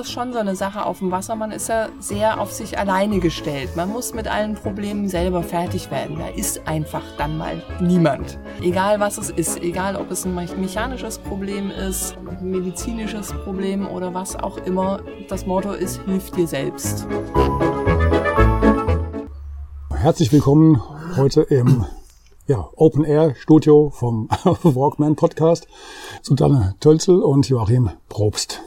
Ist schon so eine Sache auf dem Wasser. Man ist ja sehr auf sich alleine gestellt. Man muss mit allen Problemen selber fertig werden. Da ist einfach dann mal niemand. Egal was es ist, egal ob es ein mechanisches Problem ist, medizinisches Problem oder was auch immer. Das Motto ist, hilf dir selbst. Herzlich willkommen heute im ja, Open Air Studio vom Walkman Podcast. Susanne Tölzel und Joachim Probst.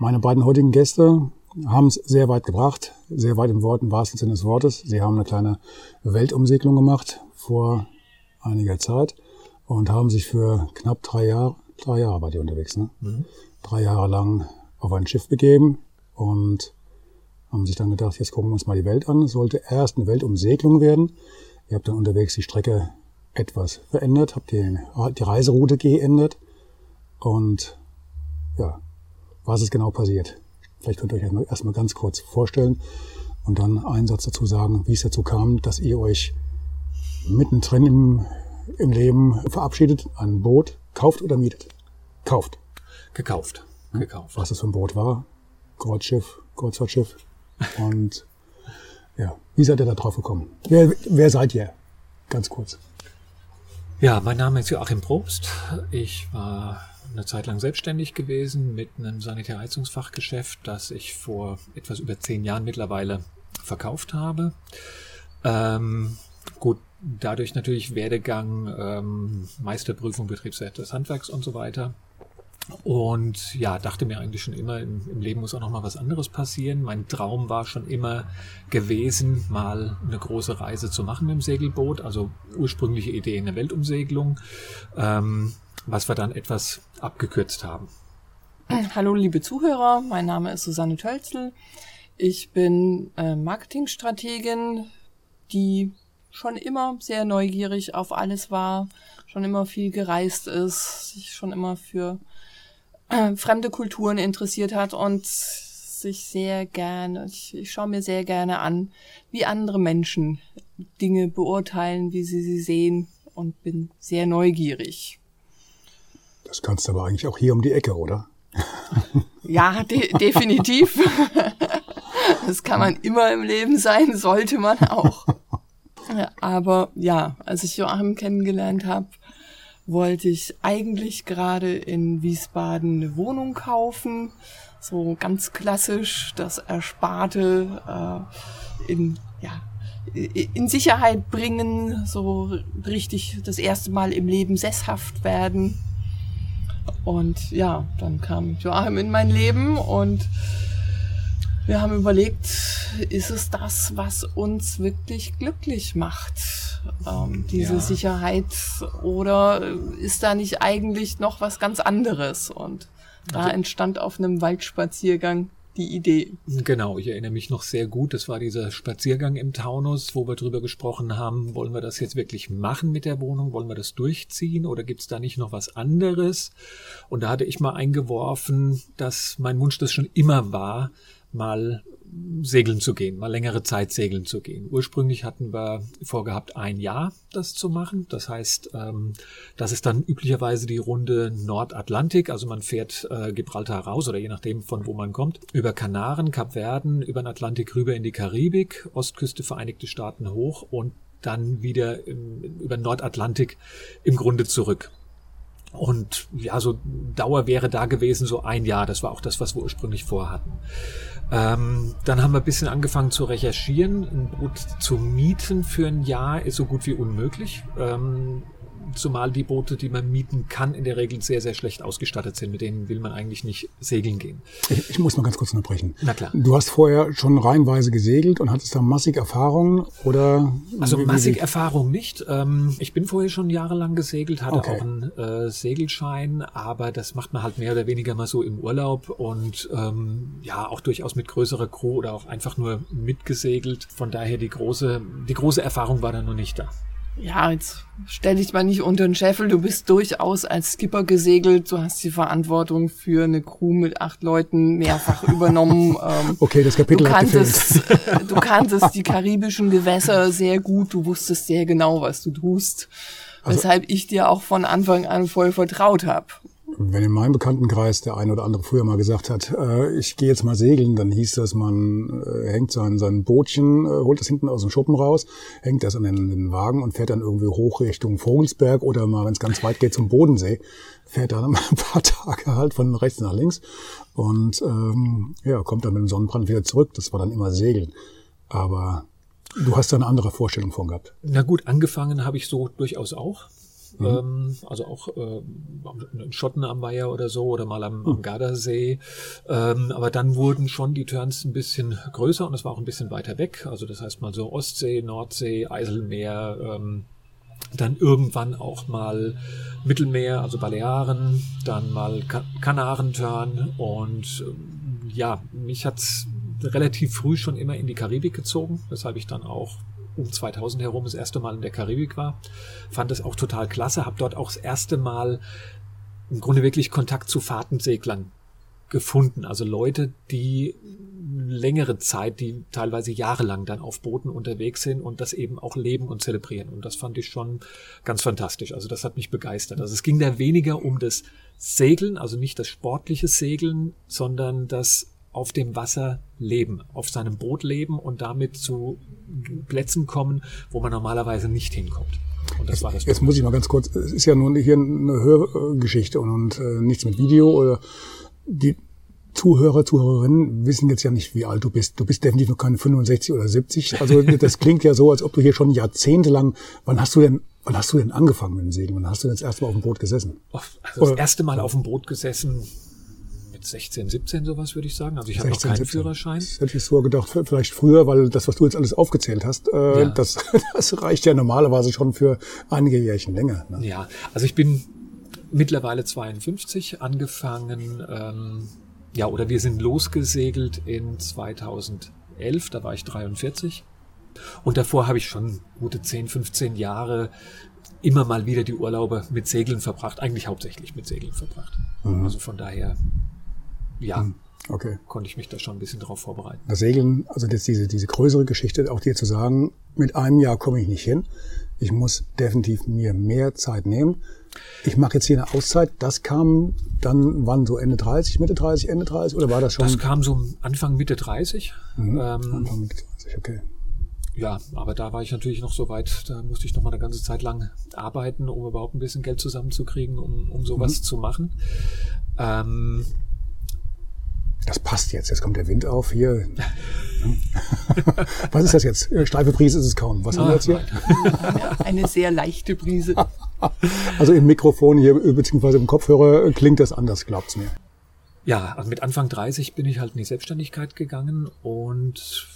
Meine beiden heutigen Gäste haben es sehr weit gebracht, sehr weit im Wort, im wahrsten Sinne des Wortes. Sie haben eine kleine Weltumsegelung gemacht vor einiger Zeit und haben sich für knapp drei Jahre, drei Jahre war die unterwegs, ne? Mhm. Drei Jahre lang auf ein Schiff begeben und haben sich dann gedacht, jetzt gucken wir uns mal die Welt an. Es sollte erst eine Weltumsegelung werden. Ihr habt dann unterwegs die Strecke etwas verändert, habt die, die Reiseroute geändert und ja, was ist genau passiert. Vielleicht könnt ihr euch erstmal ganz kurz vorstellen und dann einen Satz dazu sagen, wie es dazu kam, dass ihr euch mittendrin im, im Leben verabschiedet, ein Boot kauft oder mietet. Kauft. Gekauft. Gekauft. Was das für ein Boot war. Kreuzschiff, Kreuzfahrtschiff. Und ja, wie seid ihr da drauf gekommen? Wer, wer seid ihr? Ganz kurz. Ja, mein Name ist Joachim Probst. Ich war eine Zeit lang selbstständig gewesen mit einem Sanitärheizungsfachgeschäft, das ich vor etwas über zehn Jahren mittlerweile verkauft habe. Ähm, gut, dadurch natürlich Werdegang, ähm, Meisterprüfung, Betriebswert des Handwerks und so weiter. Und ja, dachte mir eigentlich schon immer, im, im, Leben muss auch noch mal was anderes passieren. Mein Traum war schon immer gewesen, mal eine große Reise zu machen mit dem Segelboot. Also ursprüngliche Idee in der Weltumsegelung. Ähm, was wir dann etwas abgekürzt haben. Hallo liebe Zuhörer, mein Name ist Susanne Tölzel. Ich bin äh, Marketingstrategin, die schon immer sehr neugierig auf alles war, schon immer viel gereist ist, sich schon immer für äh, fremde Kulturen interessiert hat und sich sehr gerne, ich, ich schaue mir sehr gerne an, wie andere Menschen Dinge beurteilen, wie sie sie sehen und bin sehr neugierig. Das kannst du aber eigentlich auch hier um die Ecke, oder? Ja, de definitiv. Das kann man immer im Leben sein, sollte man auch. Aber ja, als ich Joachim kennengelernt habe, wollte ich eigentlich gerade in Wiesbaden eine Wohnung kaufen. So ganz klassisch das Ersparte äh, in, ja, in Sicherheit bringen, so richtig das erste Mal im Leben sesshaft werden. Und ja, dann kam Joachim in mein Leben und wir haben überlegt, ist es das, was uns wirklich glücklich macht, ähm, diese ja. Sicherheit, oder ist da nicht eigentlich noch was ganz anderes? Und da also, entstand auf einem Waldspaziergang die Idee. Genau, ich erinnere mich noch sehr gut. Das war dieser Spaziergang im Taunus, wo wir drüber gesprochen haben, wollen wir das jetzt wirklich machen mit der Wohnung? Wollen wir das durchziehen oder gibt es da nicht noch was anderes? Und da hatte ich mal eingeworfen, dass mein Wunsch das schon immer war, mal segeln zu gehen, mal längere Zeit segeln zu gehen. Ursprünglich hatten wir vorgehabt, ein Jahr das zu machen. Das heißt, ähm, das ist dann üblicherweise die Runde Nordatlantik. Also man fährt äh, Gibraltar raus oder je nachdem von wo man kommt, über Kanaren, Kapverden, über den Atlantik rüber in die Karibik, Ostküste Vereinigte Staaten hoch und dann wieder im, über Nordatlantik im Grunde zurück. Und ja, so Dauer wäre da gewesen so ein Jahr. Das war auch das, was wir ursprünglich vorhatten. Ähm, dann haben wir ein bisschen angefangen zu recherchieren. Ein Boot zu mieten für ein Jahr ist so gut wie unmöglich. Ähm, zumal die Boote, die man mieten kann, in der Regel sehr, sehr schlecht ausgestattet sind. Mit denen will man eigentlich nicht segeln gehen. Ich, ich muss mal ganz kurz unterbrechen. Na klar. Du hast vorher schon reihenweise gesegelt und hattest da massig Erfahrung oder? Also wie- wie- massig Erfahrung nicht. Ähm, ich bin vorher schon jahrelang gesegelt, hatte Okay. auch einen äh, Segelschein, aber das macht man halt mehr oder weniger mal so im Urlaub und ähm, ja, auch durchaus mit größerer Crew oder auch einfach nur mitgesegelt. Von daher die große, die große Erfahrung war da noch nicht da. Ja, jetzt stell dich mal nicht unter den Scheffel. Du bist durchaus als Skipper gesegelt. Du hast die Verantwortung für eine Crew mit acht Leuten mehrfach übernommen. Ähm, Okay, das Du Kapitel gefehlt. kanntest, äh, du kanntest die karibischen Gewässer sehr gut. Du wusstest sehr genau, was du tust. Also weshalb ich dir auch von Anfang an voll vertraut habe. Wenn in meinem Bekanntenkreis der eine oder andere früher mal gesagt hat, äh, ich gehe jetzt mal segeln, dann hieß das, man äh, hängt sein, sein Bootchen, äh, holt das hinten aus dem Schuppen raus, hängt das an den, den Wagen und fährt dann irgendwie hoch Richtung Vogelsberg oder mal, wenn es ganz weit geht, zum Bodensee, fährt dann ein paar Tage halt von rechts nach links und ähm, ja, kommt dann mit dem Sonnenbrand wieder zurück. Das war dann immer Segeln. Aber du hast da eine andere Vorstellung von gehabt. Na gut, angefangen habe ich so durchaus auch. Ähm, also auch äh, in Schotten am Weiher oder so oder mal am, am Gardasee. Ähm, aber dann wurden schon die Turns ein bisschen größer und es war auch ein bisschen weiter weg. Also das heißt mal so Ostsee, Nordsee, Eiselmeer, ähm, dann irgendwann auch mal Mittelmeer, also Balearen, dann mal Ka Kanarenturn und ähm, ja, mich hat's relativ früh schon immer in die Karibik gezogen, weshalb ich dann auch um 2000 herum das erste Mal in der Karibik war. Fand es auch total klasse, habe dort auch das erste Mal im Grunde wirklich Kontakt zu Fahrtenseglern gefunden. Also Leute, die längere Zeit, die teilweise jahrelang dann auf Booten unterwegs sind und das eben auch leben und zelebrieren. Und das fand ich schon ganz fantastisch. Also das hat mich begeistert. Also es ging da weniger um das Segeln, also nicht das sportliche Segeln, sondern das auf dem Wasser leben, auf seinem Boot leben und damit zu Plätzen kommen, wo man normalerweise nicht hinkommt. Und das war das. Jetzt muss ich mal ganz kurz, es ist ja nun hier eine Hörgeschichte und, und äh, nichts mit Video oder die Zuhörer, Zuhörerinnen wissen jetzt ja nicht, wie alt du bist. Du bist definitiv noch keine 65 oder 70. Also das klingt ja so, als ob du hier schon jahrzehntelang, wann hast du denn, wann hast du denn angefangen mit dem Segeln? Wann hast du denn das erste Mal auf dem Boot gesessen? Also das Oder- erste Mal auf dem Boot gesessen mit 16, 17 sowas würde ich sagen. Also ich hatte noch 16, keinen 17. Führerschein. Das hätte ich so gedacht, vielleicht früher, weil das, was du jetzt alles aufgezählt hast, äh, Ja. das, das reicht ja normalerweise schon für einige Jährchen länger. Ne? Ja, also ich bin mittlerweile 52 angefangen, ähm, ja, oder wir sind losgesegelt in 2011, da war ich 43. Und davor habe ich schon gute 10, 15 Jahre immer mal wieder die Urlaube mit Segeln verbracht, eigentlich hauptsächlich mit Segeln verbracht. Also von daher, ja, Okay. konnte ich mich da schon ein bisschen drauf vorbereiten. Das Segeln, also jetzt diese, diese größere Geschichte, auch dir zu sagen, mit einem Jahr komme ich nicht hin. Ich muss definitiv mir mehr Zeit nehmen. Ich mache jetzt hier eine Auszeit. Das kam dann, wann so Ende 30, Mitte 30, Ende 30 oder war das schon Das kam so Anfang, Mitte 30. Ähm, Anfang Mitte 30? Okay. Ja, aber da war ich natürlich noch so weit, da musste ich noch mal eine ganze Zeit lang arbeiten, um überhaupt ein bisschen Geld zusammenzukriegen, um, um sowas zu machen. Ähm, Das passt jetzt. Jetzt kommt der Wind auf hier. Was ist das jetzt? Äh, Steife Brise ist es kaum. Was haben wir jetzt hier? Eine, sehr leichte Brise. Also im Mikrofon hier, äh, beziehungsweise im Kopfhörer äh, klingt das anders, glaubt's mir. ja, also mit Anfang 30 bin ich halt in die Selbstständigkeit gegangen und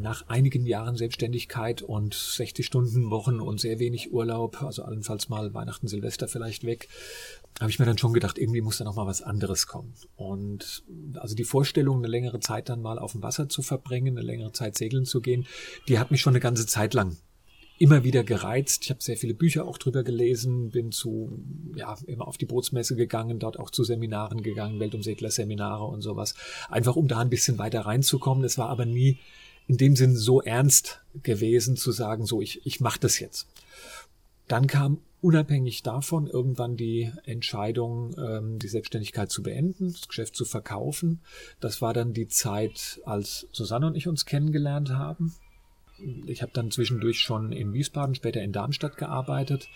nach einigen Jahren Selbstständigkeit und 60 Stunden Wochen und sehr wenig Urlaub, also allenfalls mal Weihnachten, Silvester vielleicht weg, habe ich mir dann schon gedacht, irgendwie muss da noch mal was anderes kommen. Und also die Vorstellung, eine längere Zeit dann mal auf dem Wasser zu verbringen, eine längere Zeit segeln zu gehen, die hat mich schon eine ganze Zeit lang immer wieder gereizt. Ich habe sehr viele Bücher auch drüber gelesen, bin zu, ja, immer auf die Bootsmesse gegangen, dort auch zu Seminaren gegangen, Weltumsegler-Seminare und sowas. Einfach um da ein bisschen weiter reinzukommen. Es war aber nie in dem Sinn so ernst gewesen zu sagen, so ich, ich mache das jetzt. Dann kam unabhängig davon irgendwann die Entscheidung, ähm, die Selbstständigkeit zu beenden, das Geschäft zu verkaufen. Das war dann die Zeit, als Susanne und ich uns kennengelernt haben. Ich habe dann zwischendurch schon in Wiesbaden, später in Darmstadt gearbeitet.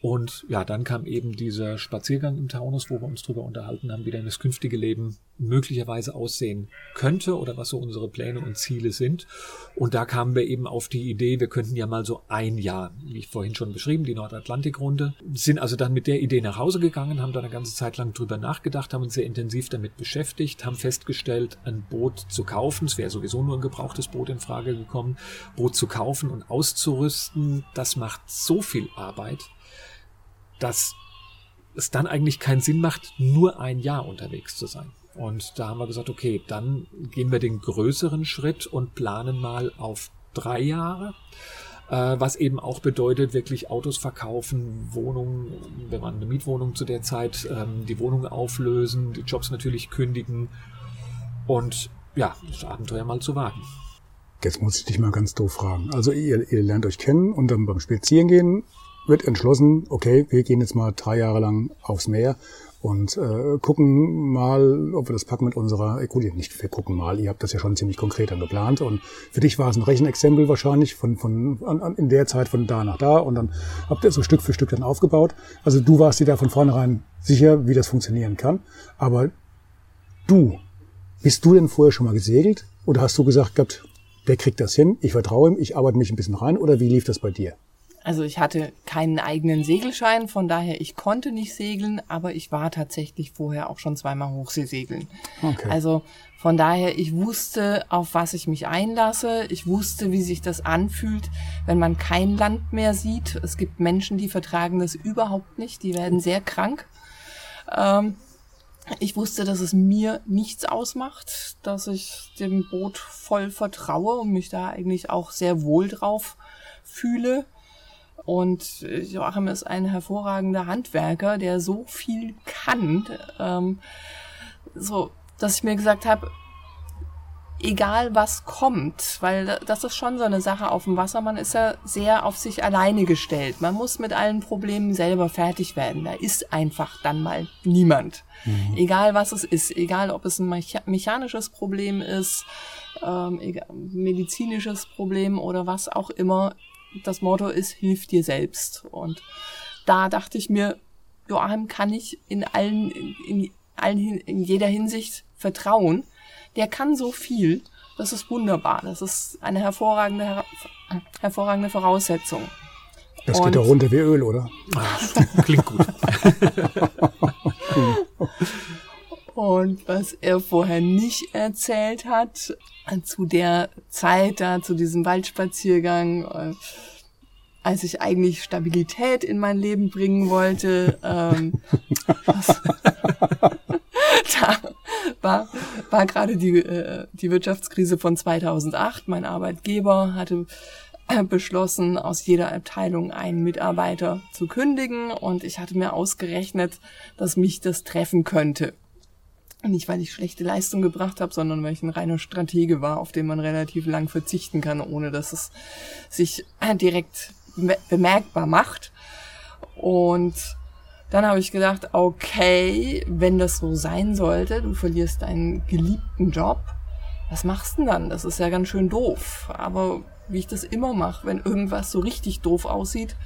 Und ja, dann kam eben dieser Spaziergang im Taunus, wo wir uns drüber unterhalten haben, wie denn das künftige Leben möglicherweise aussehen könnte oder was so unsere Pläne und Ziele sind. Und da kamen wir eben auf die Idee, wir könnten ja mal so ein Jahr, wie ich vorhin schon beschrieben, die Nordatlantikrunde, sind also dann mit der Idee nach Hause gegangen, haben da eine ganze Zeit lang drüber nachgedacht, haben uns sehr intensiv damit beschäftigt, haben festgestellt, ein Boot zu kaufen, es wäre sowieso nur ein gebrauchtes Boot in Frage gekommen, Boot zu kaufen und auszurüsten, das macht so viel Arbeit, dass es dann eigentlich keinen Sinn macht, nur ein Jahr unterwegs zu sein. Und da haben wir gesagt, okay, dann gehen wir den größeren Schritt und planen mal auf drei Jahre. Äh, was eben auch bedeutet, wirklich Autos verkaufen, Wohnungen, wir waren eine Mietwohnung zu der Zeit, ähm, die Wohnung auflösen, die Jobs natürlich kündigen und ja, das Abenteuer mal zu wagen. Jetzt muss ich dich mal ganz doof fragen. Also ihr, ihr lernt euch kennen und dann beim Spazierengehen wird entschlossen, okay, wir gehen jetzt mal drei Jahre lang aufs Meer und äh, gucken mal, ob wir das packen mit unserer, äh, gut, nicht wir gucken mal, ihr habt das ja schon ziemlich konkret dann geplant und für dich war es ein Rechenexempel wahrscheinlich von, von an, an, in der Zeit von da nach da und dann habt ihr so Stück für Stück dann aufgebaut. Also du warst dir da von vornherein sicher, wie das funktionieren kann, aber du, bist du denn vorher schon mal gesegelt oder hast du gesagt gehabt, der kriegt das hin, ich vertraue ihm, ich arbeite mich ein bisschen rein oder wie lief das bei dir? Also ich hatte keinen eigenen Segelschein, von daher ich konnte nicht segeln, aber ich war tatsächlich vorher auch schon zweimal Hochseesegeln. Okay. Also von daher, ich wusste, auf was ich mich einlasse. Ich wusste, wie sich das anfühlt, wenn man kein Land mehr sieht. Es gibt Menschen, die vertragen das überhaupt nicht. Die werden sehr krank. Ähm, ich wusste, dass es mir nichts ausmacht, dass ich dem Boot voll vertraue und mich da eigentlich auch sehr wohl drauf fühle. Und Joachim ist ein hervorragender Handwerker, der so viel kann, ähm, so, dass ich mir gesagt habe, egal was kommt, weil das ist schon so eine Sache auf dem Wasser, man ist ja sehr auf sich alleine gestellt. Man muss mit allen Problemen selber fertig werden. Da ist einfach dann mal niemand. Mhm. Egal was es ist, egal ob es ein mechanisches Problem ist, ähm, medizinisches Problem oder was auch immer, das Motto ist, hilf dir selbst. Und da dachte ich mir, Joachim kann ich in allen, in, allen, in jeder Hinsicht vertrauen. Der kann so viel. Das ist wunderbar. Das ist eine hervorragende, hervorragende Voraussetzung. Das geht doch runter wie Öl, oder? Klingt gut. Und was er vorher nicht erzählt hat, zu der Zeit da, zu diesem Waldspaziergang, äh, als ich eigentlich Stabilität in mein Leben bringen wollte, ähm, was, da war, war gerade die, äh, die Wirtschaftskrise von 2008. Mein Arbeitgeber hatte äh, beschlossen, aus jeder Abteilung einen Mitarbeiter zu kündigen und ich hatte mir ausgerechnet, dass mich das treffen könnte. Nicht, weil ich schlechte Leistung gebracht habe, sondern weil ich ein reiner Stratege war, auf den man relativ lang verzichten kann, ohne dass es sich direkt bemerkbar macht. Und dann habe ich gedacht, okay, wenn das so sein sollte, du verlierst deinen geliebten Job, was machst du denn dann? Das ist ja ganz schön doof. Aber wie ich das immer mache, wenn irgendwas so richtig doof aussieht,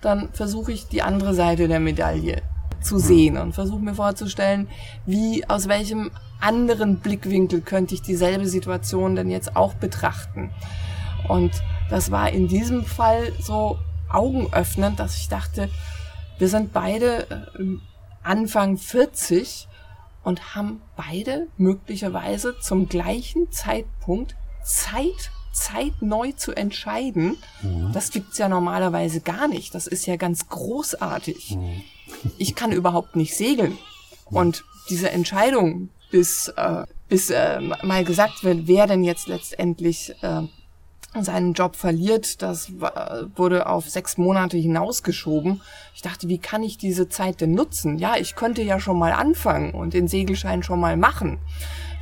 dann versuche ich die andere Seite der Medaille zu sehen und versuche mir vorzustellen, wie, aus welchem anderen Blickwinkel könnte ich dieselbe Situation denn jetzt auch betrachten. Und das war in diesem Fall so augenöffnend, dass ich dachte, wir sind beide äh, Anfang 40 und haben beide möglicherweise zum gleichen Zeitpunkt Zeit, Zeit neu zu entscheiden. Mhm. Das gibt's ja normalerweise gar nicht. Das ist ja ganz großartig. Mhm ich kann überhaupt nicht segeln. Und diese Entscheidung, bis, äh, bis äh, mal gesagt wird, wer denn jetzt letztendlich äh, seinen Job verliert, das wurde auf sechs Monate hinausgeschoben. Ich dachte, wie kann ich diese Zeit denn nutzen? Ja, ich könnte ja schon mal anfangen und den Segelschein schon mal machen.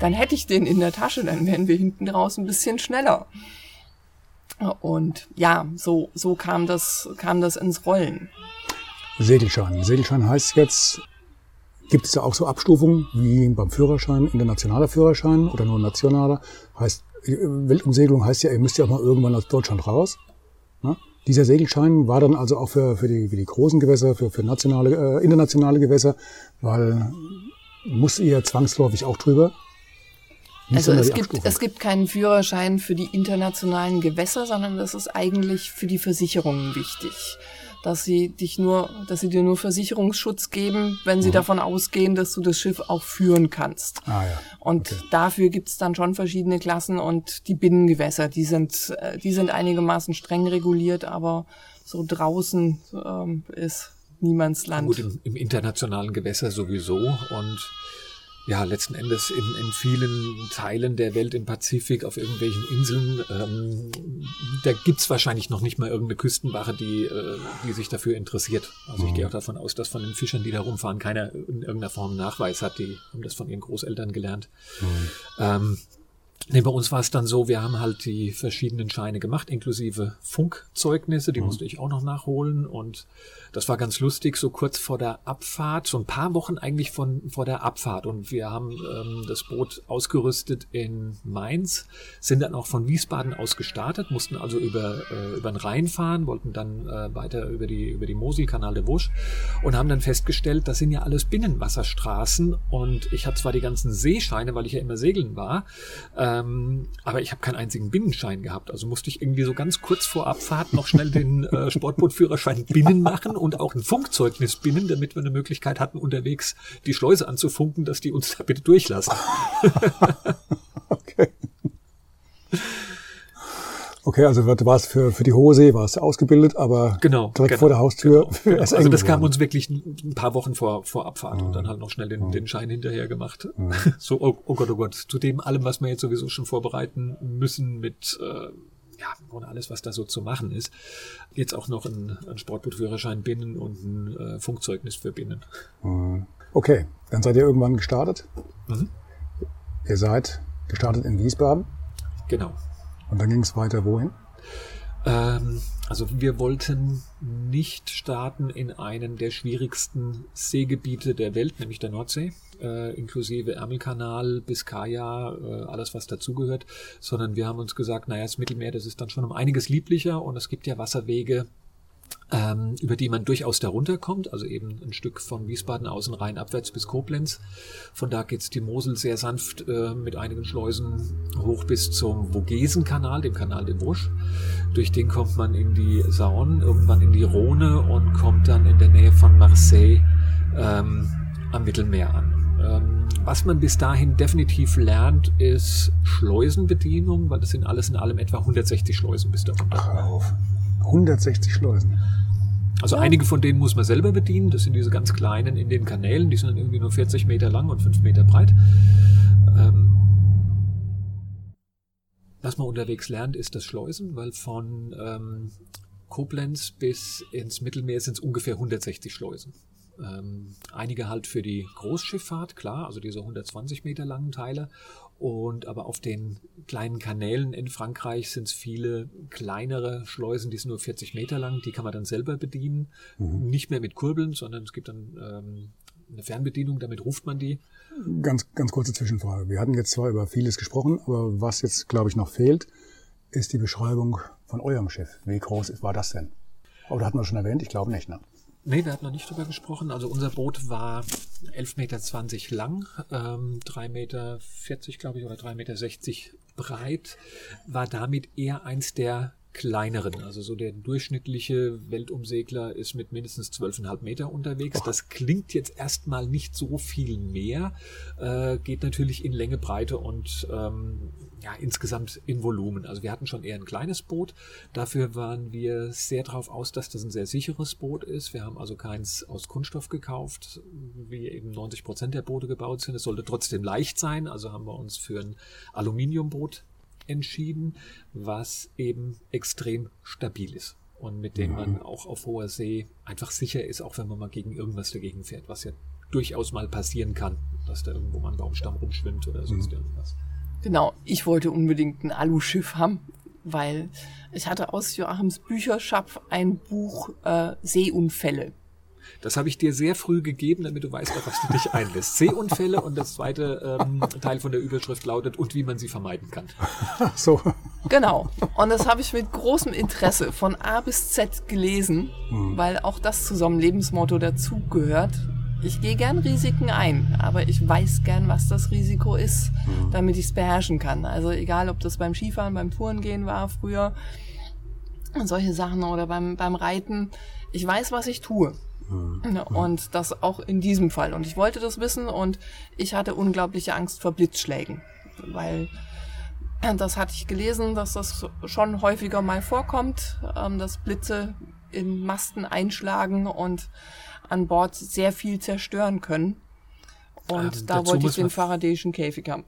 Dann hätte ich den in der Tasche, dann wären wir hinten raus ein bisschen schneller. Und ja, so, so kam das, kam das ins Rollen. Segelschein. Segelschein heißt jetzt, gibt es da auch so Abstufungen wie beim Führerschein, internationaler Führerschein oder nur nationaler? Heißt, Weltumsegelung heißt ja, ihr müsst ja auch mal irgendwann aus Deutschland raus. Ne? Dieser Segelschein war dann also auch für, für, die, für die großen Gewässer, für, für nationale, äh, internationale Gewässer, weil muss ihr zwangsläufig auch drüber? Wie also es gibt, es gibt keinen Führerschein für die internationalen Gewässer, sondern das ist eigentlich für die Versicherungen wichtig dass sie dich nur, dass sie dir nur Versicherungsschutz geben, wenn sie mhm. davon ausgehen, dass du das Schiff auch führen kannst. Ah, ja. Und okay. dafür gibt's dann schon verschiedene Klassen und die Binnengewässer, die sind, äh, die sind einigermaßen streng reguliert, aber so draußen ähm, ist Niemandsland. Gut, im, im internationalen Gewässer sowieso und ja, letzten Endes in, in vielen Teilen der Welt im Pazifik, auf irgendwelchen Inseln, ähm, da gibt's wahrscheinlich noch nicht mal irgendeine Küstenwache, die, äh, die sich dafür interessiert. Also ich mhm. gehe auch davon aus, dass von den Fischern, die da rumfahren, keiner in irgendeiner Form Nachweis hat. Die haben das von ihren Großeltern gelernt. Mhm. Ähm, Nee, bei uns war es dann so, wir haben halt die verschiedenen Scheine gemacht, inklusive Funkzeugnisse, die mhm. musste ich auch noch nachholen. Und das war ganz lustig, so kurz vor der Abfahrt, so ein paar Wochen eigentlich von vor der Abfahrt. Und wir haben ähm, das Boot ausgerüstet in Mainz, sind dann auch von Wiesbaden aus gestartet, mussten also über äh, über den Rhein fahren, wollten dann äh, weiter über die über die Mosel, Kanal de Vosges und haben dann festgestellt, das sind ja alles Binnenwasserstraßen. Und ich hatte zwar die ganzen Seescheine, weil ich ja immer segeln war, äh, ähm, aber ich habe keinen einzigen Binnenschein gehabt. Also musste ich irgendwie so ganz kurz vor Abfahrt noch schnell den äh, Sportbootführerschein binnen machen und auch ein Funkzeugnis binnen, damit wir eine Möglichkeit hatten, unterwegs die Schleuse anzufunken, dass die uns da bitte durchlassen. okay. Okay, also du warst für, für die hohe See warst du ausgebildet, aber genau, direkt genau, vor der Haustür. Genau. Also das kam uns wirklich ein paar Wochen vor, vor Abfahrt mhm. und dann halt noch schnell den, mhm. den Schein hinterher gemacht. Mhm. So, oh, oh, Gott, oh Gott, zu dem allem, was wir jetzt sowieso schon vorbereiten müssen mit äh, ja, ohne alles, was da so zu machen ist. Jetzt auch noch ein, ein Sportbootführerschein binnen und ein äh, Funkzeugnis für binnen. Mhm. Okay, dann seid ihr irgendwann gestartet. Mhm. Ihr seid gestartet in Wiesbaden. Genau. Und dann ging es weiter wohin? Ähm, also wir wollten nicht starten in einem der schwierigsten Seegebiete der Welt, nämlich der Nordsee, äh, inklusive Ärmelkanal, Biskaya, äh, alles was dazugehört, sondern wir haben uns gesagt, naja, das Mittelmeer, das ist dann schon um einiges lieblicher und es gibt ja Wasserwege, ähm, über die man durchaus darunter kommt, also eben ein Stück von Wiesbaden außen rein abwärts bis Koblenz. Von da geht's die Mosel sehr sanft äh, mit einigen Schleusen hoch bis zum Vogesenkanal, dem Kanal de Vosges. Durch den kommt man in die Saône, irgendwann in die Rhone und kommt dann in der Nähe von Marseille ähm, am Mittelmeer an. Ähm, was man bis dahin definitiv lernt, ist Schleusenbedienung, weil das sind alles in allem etwa 160 Schleusen bis dahin. Ach, auf. 160 Schleusen. Also ja. einige von denen muss man selber bedienen. Das sind diese ganz kleinen in den Kanälen. Die sind dann irgendwie nur 40 Meter lang und 5 Meter breit. Ähm, was man unterwegs lernt, ist das Schleusen, weil von ähm, Koblenz bis ins Mittelmeer sind es ungefähr 160 Schleusen. Ähm, einige halt für die Großschifffahrt, klar, also diese 120 Meter langen Teile. Und aber auf den kleinen Kanälen in Frankreich sind es viele kleinere Schleusen, die sind nur 40 Meter lang, die kann man dann selber bedienen. Mhm. Nicht mehr mit Kurbeln, sondern es gibt dann ähm, eine Fernbedienung, damit ruft man die. Ganz, ganz kurze Zwischenfrage. Wir hatten jetzt zwar über vieles gesprochen, aber was jetzt, glaube ich, noch fehlt, ist die Beschreibung von eurem Schiff. Wie groß war das denn? Oder hatten wir schon erwähnt? Ich glaube nicht, ne? Nee, wir hatten noch nicht drüber gesprochen. Also unser Boot war 11,20 Meter lang, ähm, 3,40 Meter, glaube ich, oder 3,60 Meter breit, war damit eher eins der kleineren. Also so der durchschnittliche Weltumsegler ist mit mindestens 12,5 Meter unterwegs. Das klingt jetzt erstmal nicht so viel mehr, äh, geht natürlich in Länge, Breite und ähm, ja, insgesamt in Volumen. Also wir hatten schon eher ein kleines Boot. Dafür waren wir sehr darauf aus, dass das ein sehr sicheres Boot ist. Wir haben also keins aus Kunststoff gekauft, wie eben 90 Prozent der Boote gebaut sind. Es sollte trotzdem leicht sein. Also haben wir uns für ein Aluminiumboot entschieden, was eben extrem stabil ist und mit dem man auch auf hoher See einfach sicher ist, auch wenn man mal gegen irgendwas dagegen fährt, was ja durchaus mal passieren kann, dass da irgendwo mal ein Baumstamm rumschwimmt oder sonst mhm. irgendwas. Genau, ich wollte unbedingt ein Aluschiff haben, weil ich hatte aus Joachims Bücherschapf ein Buch äh, Seeunfälle. Das habe ich dir sehr früh gegeben, damit du weißt, auf was du dich einlässt. Seeunfälle und das zweite ähm, Teil von der Überschrift lautet und wie man sie vermeiden kann. So. Genau. Und das habe ich mit großem Interesse von A bis Z gelesen, weil auch das zu so einem Lebensmotto dazugehört. Ich gehe gern Risiken ein, aber ich weiß gern, was das Risiko ist, damit ich es beherrschen kann. Also egal, ob das beim Skifahren, beim Tourengehen war früher und solche Sachen oder beim, beim Reiten. Ich weiß, was ich tue. Ja, Und das auch in diesem Fall. Und ich wollte das wissen und ich hatte unglaubliche Angst vor Blitzschlägen, weil das hatte ich gelesen, dass das schon häufiger mal vorkommt, ähm, dass Blitze in Masten einschlagen und an Bord sehr viel zerstören können. Und Ähm, da wollte ich den faradäischen Käfig haben.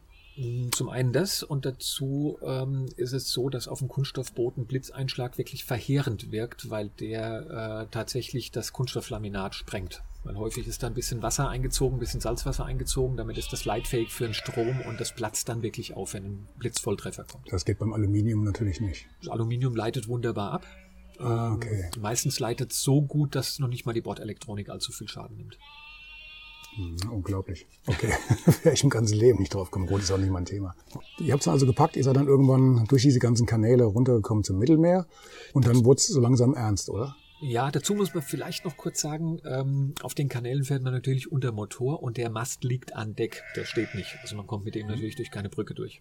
Zum einen das und dazu ähm, ist es so, dass auf dem Kunststoffboot ein Blitzeinschlag wirklich verheerend wirkt, weil der äh, tatsächlich das Kunststofflaminat sprengt. Weil häufig ist da ein bisschen Wasser eingezogen, ein bisschen Salzwasser eingezogen, damit ist das leitfähig für den Strom und das platzt dann wirklich auf, wenn ein Blitzvolltreffer kommt. Das geht beim Aluminium natürlich nicht. Das Aluminium leitet wunderbar ab. Ah, okay. Meistens leitet es so gut, dass noch nicht mal die Bordelektronik allzu viel Schaden nimmt. Hm, Unglaublich. Okay. Wäre ich im ganzen Leben nicht drauf gekommen. Gut, ist auch nicht mein Thema. Ihr habt es also gepackt, ihr seid dann irgendwann durch diese ganzen Kanäle runtergekommen zum Mittelmeer und dann wurde es so langsam ernst, oder? Ja, dazu muss man vielleicht noch kurz sagen, ähm, auf den Kanälen fährt man natürlich unter Motor und der Mast liegt an Deck, der steht nicht. Also man kommt mit dem natürlich durch keine Brücke durch.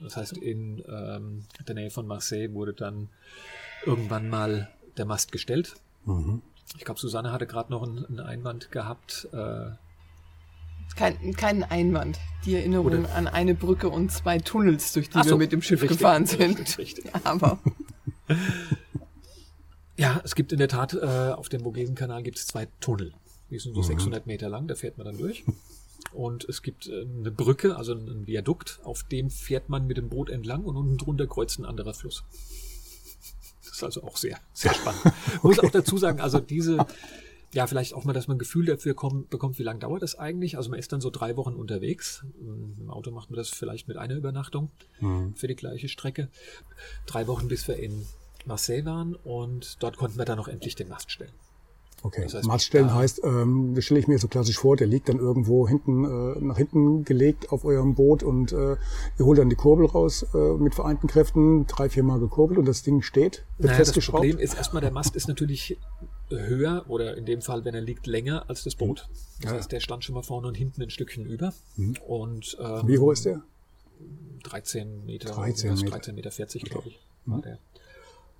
Das heißt, in ähm, der Nähe von Marseille wurde dann irgendwann mal der Mast gestellt. Ich glaube, Susanne hatte gerade noch einen, einen Einwand gehabt. Äh, Kein, keinen Einwand. Die Erinnerung Oder- an eine Brücke und zwei Tunnels, durch die Ach wir so, mit dem Schiff richtig, gefahren sind. richtig, richtig. Aber Ja, es gibt in der Tat, äh, auf dem Vogesenkanal gibt es zwei Tunnel. Die sind so 600 Meter lang, da fährt man dann durch. Und es gibt äh, eine Brücke, also ein Viadukt, auf dem fährt man mit dem Boot entlang und unten drunter kreuzt ein anderer Fluss. Das ist also auch sehr, sehr spannend. Muss auch dazu sagen, also diese, ja, vielleicht auch mal, dass man ein Gefühl dafür kommt, bekommt, wie lange dauert das eigentlich. Also man ist dann so drei Wochen unterwegs. Im Auto macht man das vielleicht mit einer Übernachtung für die gleiche Strecke. Drei Wochen, bis wir in Marseille waren und dort konnten wir dann auch endlich den Mast stellen. Okay. Das heißt, Maststellen da- heißt, ähm, das stelle ich mir so klassisch vor, der liegt dann irgendwo hinten äh, nach hinten gelegt auf eurem Boot und äh, ihr holt dann die Kurbel raus äh, mit vereinten Kräften, drei, viermal gekurbelt und das Ding steht, wird Naja, das festgeschraubt. Problem ist erstmal, der Mast ist natürlich höher oder in dem Fall, wenn er liegt, länger als das Boot. Das Ja. heißt, der stand schon mal vorne und hinten ein Stückchen über. Und ähm, Wie hoch ist der? 13 Meter, 13 irgendwas, Meter. 13 Meter 40, glaube ich, war der.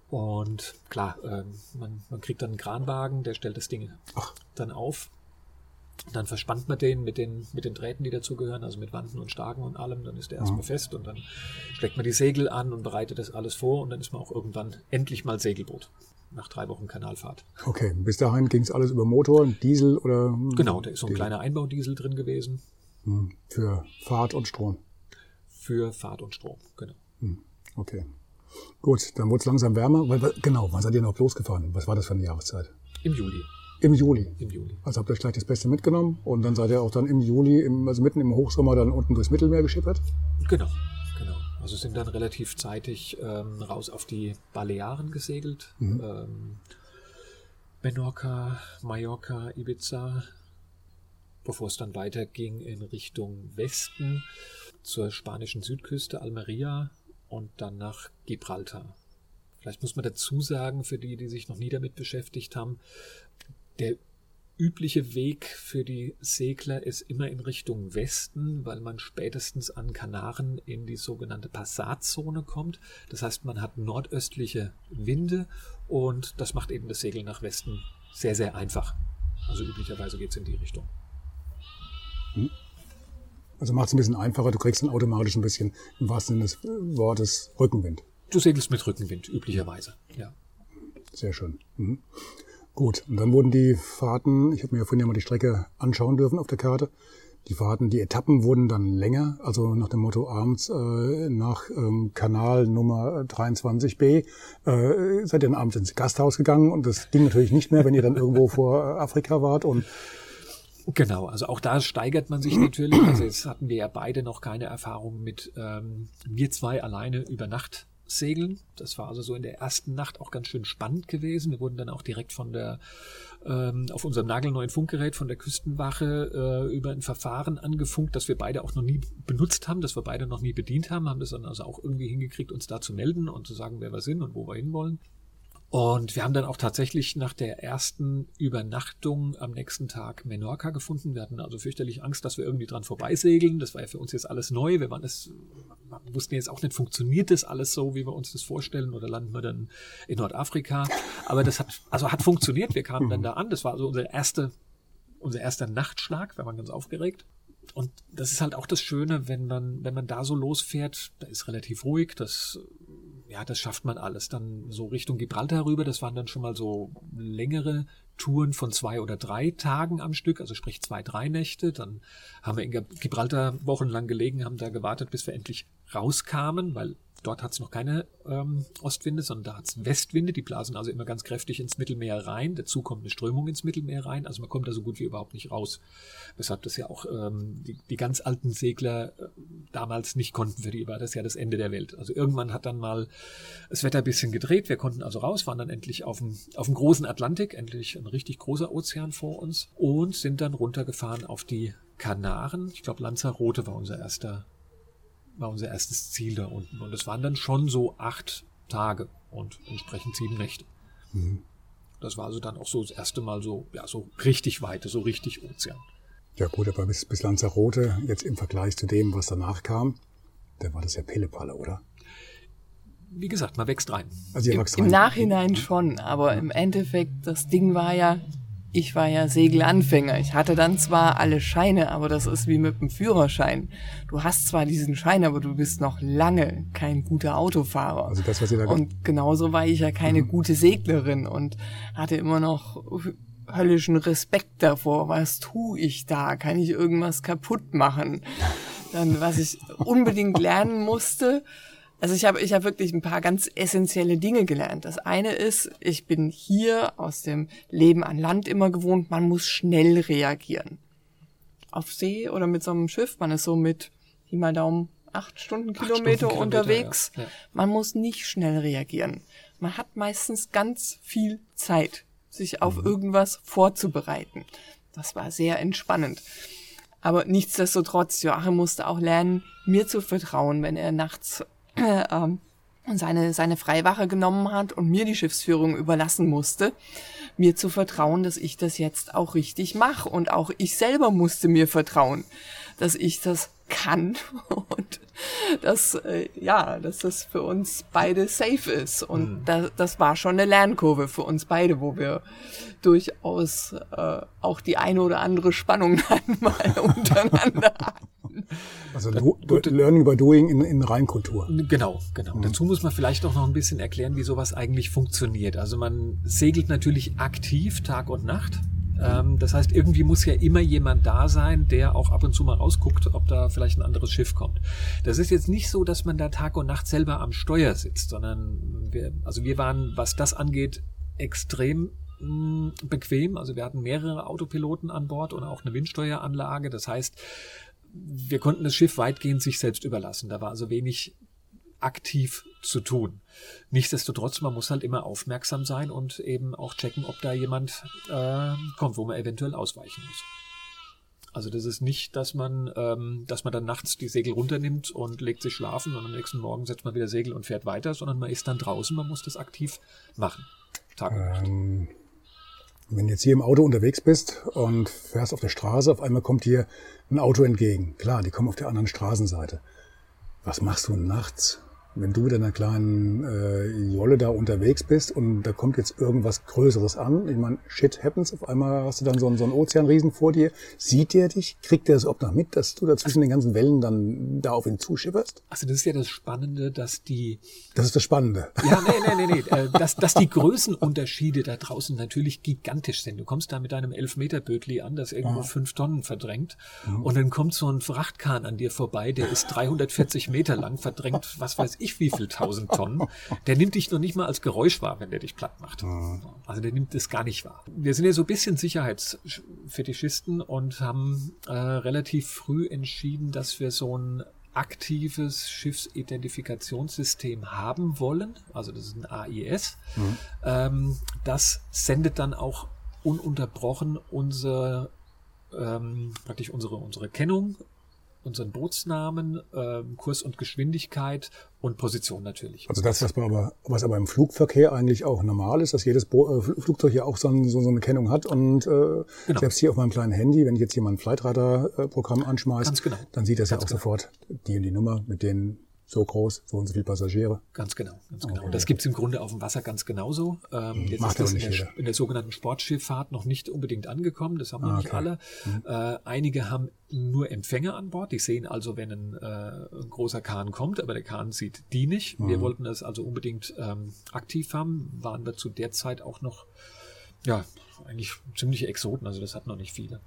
Und klar, ähm, man, man kriegt dann einen Kranwagen, der stellt das Ding Ach. dann auf. Dann verspannt man den mit den, mit den Drähten, die dazugehören, also mit Wanden und Stagen und allem. Dann ist der erstmal fest und dann steckt man die Segel an und bereitet das alles vor und dann ist man auch irgendwann endlich mal Segelboot. Nach drei Wochen Kanalfahrt. Okay, bis dahin ging es alles über Motor, Diesel oder Genau, da ist so ein Diesel. kleiner Einbaudiesel drin gewesen Hm, für Fahrt und Strom. für Fahrt und Strom. Genau. Okay. Gut, dann wurde es langsam wärmer. Weil, genau, wann seid ihr noch losgefahren? Was war das für eine Jahreszeit? Im Juli. Im Juli. Im Juli. Also habt ihr euch gleich das Beste mitgenommen und dann seid ihr auch dann im Juli, im, also mitten im Hochsommer, dann unten durchs Mittelmeer geschippert. Genau. Also sind dann relativ zeitig ähm, raus auf die Balearen gesegelt. Ähm, Menorca, Mallorca, Ibiza, bevor es dann weiterging in Richtung Westen zur spanischen Südküste, Almeria und dann nach Gibraltar. Vielleicht muss man dazu sagen, für die, die sich noch nie damit beschäftigt haben, der übliche Weg für die Segler ist immer in Richtung Westen, weil man spätestens an Kanaren in die sogenannte Passatzone kommt. Das heißt, man hat nordöstliche Winde und das macht eben das Segeln nach Westen sehr, sehr einfach. Also üblicherweise geht es in die Richtung. Also macht es ein bisschen einfacher, du kriegst dann automatisch ein bisschen, im wahrsten Sinne des Wortes, Rückenwind. Du segelst mit Rückenwind, üblicherweise. Ja. Sehr schön. Mhm. Gut, und dann wurden die Fahrten, ich habe mir ja vorhin ja mal die Strecke anschauen dürfen auf der Karte, die Fahrten, die Etappen wurden dann länger, also nach dem Motto abends äh, nach ähm, Kanal Nummer 23b äh, seid ihr dann abends ins Gasthaus gegangen und das ging natürlich nicht mehr, wenn ihr dann irgendwo vor äh, Afrika wart und Genau, also auch da steigert man sich natürlich. Also jetzt hatten wir ja beide noch keine Erfahrung mit ähm, wir zwei alleine über Nacht segeln. Das war also so in der ersten Nacht auch ganz schön spannend gewesen. Wir wurden dann auch direkt von der ähm, auf unserem nagelneuen Funkgerät von der Küstenwache äh, über ein Verfahren angefunkt, das wir beide auch noch nie benutzt haben, das wir beide noch nie bedient haben, haben das dann also auch irgendwie hingekriegt, uns da zu melden und zu sagen, wer wir sind und wo wir hinwollen. Und wir haben dann auch tatsächlich nach der ersten Übernachtung am nächsten Tag Menorca gefunden. Wir hatten also fürchterlich Angst, dass wir irgendwie dran vorbeisegeln. Das war ja für uns jetzt alles neu. Wir waren es, wussten jetzt auch nicht, funktioniert das alles so, wie wir uns das vorstellen, oder landen wir dann in Nordafrika. Aber das hat, also hat funktioniert. Wir kamen dann da an. Das war also unser erste, unser erster Nachtschlag. Wir waren ganz aufgeregt. Und das ist halt auch das Schöne, wenn man, wenn man da so losfährt, da ist relativ ruhig, das ja, das schafft man alles. Dann so Richtung Gibraltar rüber, das waren dann schon mal so längere Touren von zwei oder drei Tagen am Stück, also sprich zwei, drei Nächte. Dann haben wir in Gibraltar wochenlang gelegen, haben da gewartet, bis wir endlich rauskamen, weil Dort hat es noch keine ähm, Ostwinde, sondern da hat es Westwinde. Die blasen also immer ganz kräftig ins Mittelmeer rein. Dazu kommt eine Strömung ins Mittelmeer rein. Also man kommt da so gut wie überhaupt nicht raus. Weshalb das ja auch ähm, die, die ganz alten Segler äh, damals nicht konnten. Für die war das ja das Ende der Welt. Also irgendwann hat dann mal das Wetter ein bisschen gedreht. Wir konnten also raus, waren dann endlich auf dem, auf dem großen Atlantik, endlich ein richtig großer Ozean vor uns und sind dann runtergefahren auf die Kanaren. Ich glaube, Lanzarote war unser erster war unser erstes Ziel da unten. Und es waren dann schon so acht Tage und entsprechend sieben Nächte. Mhm. Das war also dann auch so das erste Mal so, ja, so richtig weite, so richtig Ozean. Ja gut, aber bis, bis Lanzarote, jetzt im Vergleich zu dem, was danach kam, da war das ja Pillepalle, oder? Wie gesagt, man wächst rein. Also Im, Im Nachhinein schon, aber im Endeffekt, das Ding war ja, ich war ja Segelanfänger. Ich hatte dann zwar alle Scheine, aber das ist wie mit dem Führerschein. Du hast zwar diesen Schein, aber du bist noch lange kein guter Autofahrer. Also das, was ihr da Und genauso war ich ja keine mhm. gute Seglerin und hatte immer noch höllischen Respekt davor. Was tue ich da? Kann ich irgendwas kaputt machen? Dann, was ich unbedingt lernen musste, also ich habe ich hab wirklich ein paar ganz essentielle Dinge gelernt. Das eine ist, ich bin hier aus dem Leben an Land immer gewohnt, man muss schnell reagieren. Auf See oder mit so einem Schiff, man ist so mit, wie mal Daumen, acht Stundenkilometer Stunden unterwegs. Ja. Ja. Man muss nicht schnell reagieren. Man hat meistens ganz viel Zeit, sich auf mhm. irgendwas vorzubereiten. Das war sehr entspannend. Aber nichtsdestotrotz, Joachim musste auch lernen, mir zu vertrauen, wenn er nachts äh, ähm, seine, seine Freiwache genommen hat und mir die Schiffsführung überlassen musste, mir zu vertrauen, dass ich das jetzt auch richtig mache. Und auch ich selber musste mir vertrauen, dass ich das kann und dass, äh, ja, dass das für uns beide safe ist. Und mhm. das, das war schon eine Lernkurve für uns beide, wo wir durchaus äh, auch die eine oder andere Spannung dann mal untereinander hatten. Also do, do, Learning by Doing in, in Reinkultur. Genau, genau. Mhm. Dazu muss man vielleicht auch noch ein bisschen erklären, wie sowas eigentlich funktioniert. Also man segelt natürlich aktiv Tag und Nacht. Ähm, das heißt, irgendwie muss ja immer jemand da sein, der auch ab und zu mal rausguckt, ob da vielleicht ein anderes Schiff kommt. Das ist jetzt nicht so, dass man da Tag und Nacht selber am Steuer sitzt, sondern wir, also wir waren, was das angeht, extrem mm, bequem. Also wir hatten mehrere Autopiloten an Bord und auch eine Windsteueranlage. Das heißt, wir konnten das Schiff weitgehend sich selbst überlassen. Da war also wenig aktiv zu tun. Nichtsdestotrotz, man muss halt immer aufmerksam sein und eben auch checken, ob da jemand äh, kommt, wo man eventuell ausweichen muss. Also das ist nicht, dass man, ähm, dass man dann nachts die Segel runternimmt und legt sich schlafen und am nächsten Morgen setzt man wieder Segel und fährt weiter, sondern man ist dann draußen, man muss das aktiv machen. Tag und. Ähm, wenn jetzt hier im Auto unterwegs bist und fährst auf der Straße, auf einmal kommt dir ein Auto entgegen. Klar, die kommen auf der anderen Straßenseite. Was machst du nachts? Wenn du mit einer kleinen äh, Jolle da unterwegs bist und da kommt jetzt irgendwas Größeres an, ich meine, shit happens, auf einmal hast du dann so einen, so einen Ozeanriesen vor dir, sieht der dich, kriegt der das überhaupt noch mit, dass du da zwischen den ganzen Wellen dann da auf ihn zuschipperst? Also das ist ja das Spannende, dass die... Das ist das Spannende. Ja, nee, nee, nee, nee, äh, dass, dass die Größenunterschiede da draußen natürlich gigantisch sind. Du kommst da mit deinem Elfmeter-Bötli an, das irgendwo ah. fünf Tonnen verdrängt mhm. und dann kommt so ein Frachtkahn an dir vorbei, der ist 340 Meter lang, verdrängt, was weiß ich wie viel tausend Tonnen. Der nimmt dich noch nicht mal als Geräusch wahr, wenn der dich platt macht. Mhm. Also der nimmt es gar nicht wahr. Wir sind ja so ein bisschen Sicherheitsfetischisten und haben äh, relativ früh entschieden, dass wir so ein aktives Schiffsidentifikationssystem haben wollen. Also das ist ein AIS. Mhm. Ähm, das sendet dann auch ununterbrochen unsere ähm, praktisch unsere unsere Kennung unseren Bootsnamen, äh, Kurs und Geschwindigkeit und Position natürlich. Also das, was, aber, was aber im Flugverkehr eigentlich auch normal ist, dass jedes Bo äh, Flugzeug ja auch so, ein, so, so, eine Kennung hat und äh, genau. selbst hier auf meinem kleinen Handy, wenn ich jetzt hier mal ein Flightradar-Programm anschmeiße, genau. dann sieht das Ganz ja auch genau. sofort die und die Nummer mit den so groß, so und so viele Passagiere. Ganz genau, ganz genau. Okay. Das gibt's im Grunde auf dem Wasser ganz genauso. Ähm, jetzt Macht ist das in der, in der, sogenannten Sportschifffahrt noch nicht unbedingt angekommen, das haben noch ah, okay. nicht alle. Mhm. Äh, einige haben nur Empfänger an Bord, die sehen also, wenn ein, äh, ein großer Kahn kommt, aber der Kahn sieht die nicht. Mhm. Wir wollten das also unbedingt ähm, aktiv haben, waren dazu derzeit auch noch, ja, eigentlich ziemliche Exoten, also das hat noch nicht viele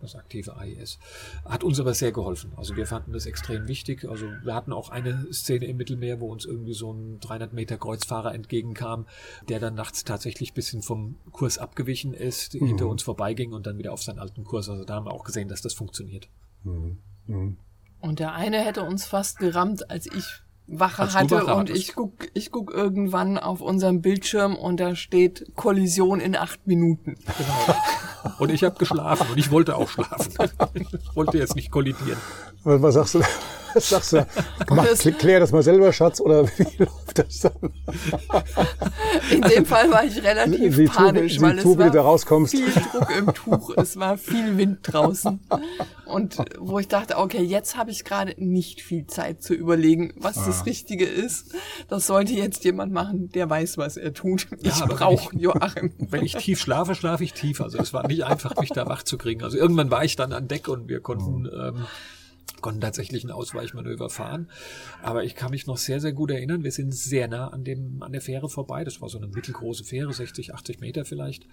das aktive AIS. Hat uns aber sehr geholfen. Also wir fanden das extrem wichtig. Also wir hatten auch eine Szene im Mittelmeer, wo uns irgendwie so ein 300 Meter Kreuzfahrer entgegenkam, der dann nachts tatsächlich bisschen vom Kurs abgewichen ist, mhm. hinter uns vorbeiging und dann wieder auf seinen alten Kurs. Also da haben wir auch gesehen, dass das funktioniert. Mhm. Mhm. Und der eine hätte uns fast gerammt, als ich Wache Als hatte Wache und hattest. ich guck, ich guck irgendwann auf unserem Bildschirm und da steht Kollision in acht Minuten. Genau. Und ich habe geschlafen und ich wollte auch schlafen. Ich wollte jetzt nicht kollidieren. Was sagst du? Sagst du? Mach, klär das mal selber, Schatz, oder wie läuft das dann? In dem Fall war ich relativ wie panisch, tu, weil es war da rauskommst. viel Druck im Tuch, es war viel Wind draußen. Und wo ich dachte, okay, jetzt habe ich gerade nicht viel Zeit zu überlegen, was ah. das Richtige ist. Das sollte jetzt jemand machen, der weiß, was er tut. Ich ja, brauche Joachim. Wenn ich tief schlafe, schlafe ich tief. Also es war nicht einfach, mich da wach zu kriegen. Also irgendwann war ich dann an Deck und wir konnten... Oh. Ähm, konnten tatsächlich ein Ausweichmanöver fahren. Aber ich kann mich noch sehr, sehr gut erinnern. Wir sind sehr nah an dem, an der Fähre vorbei. Das war so eine mittelgroße Fähre, 60, 80 Meter vielleicht.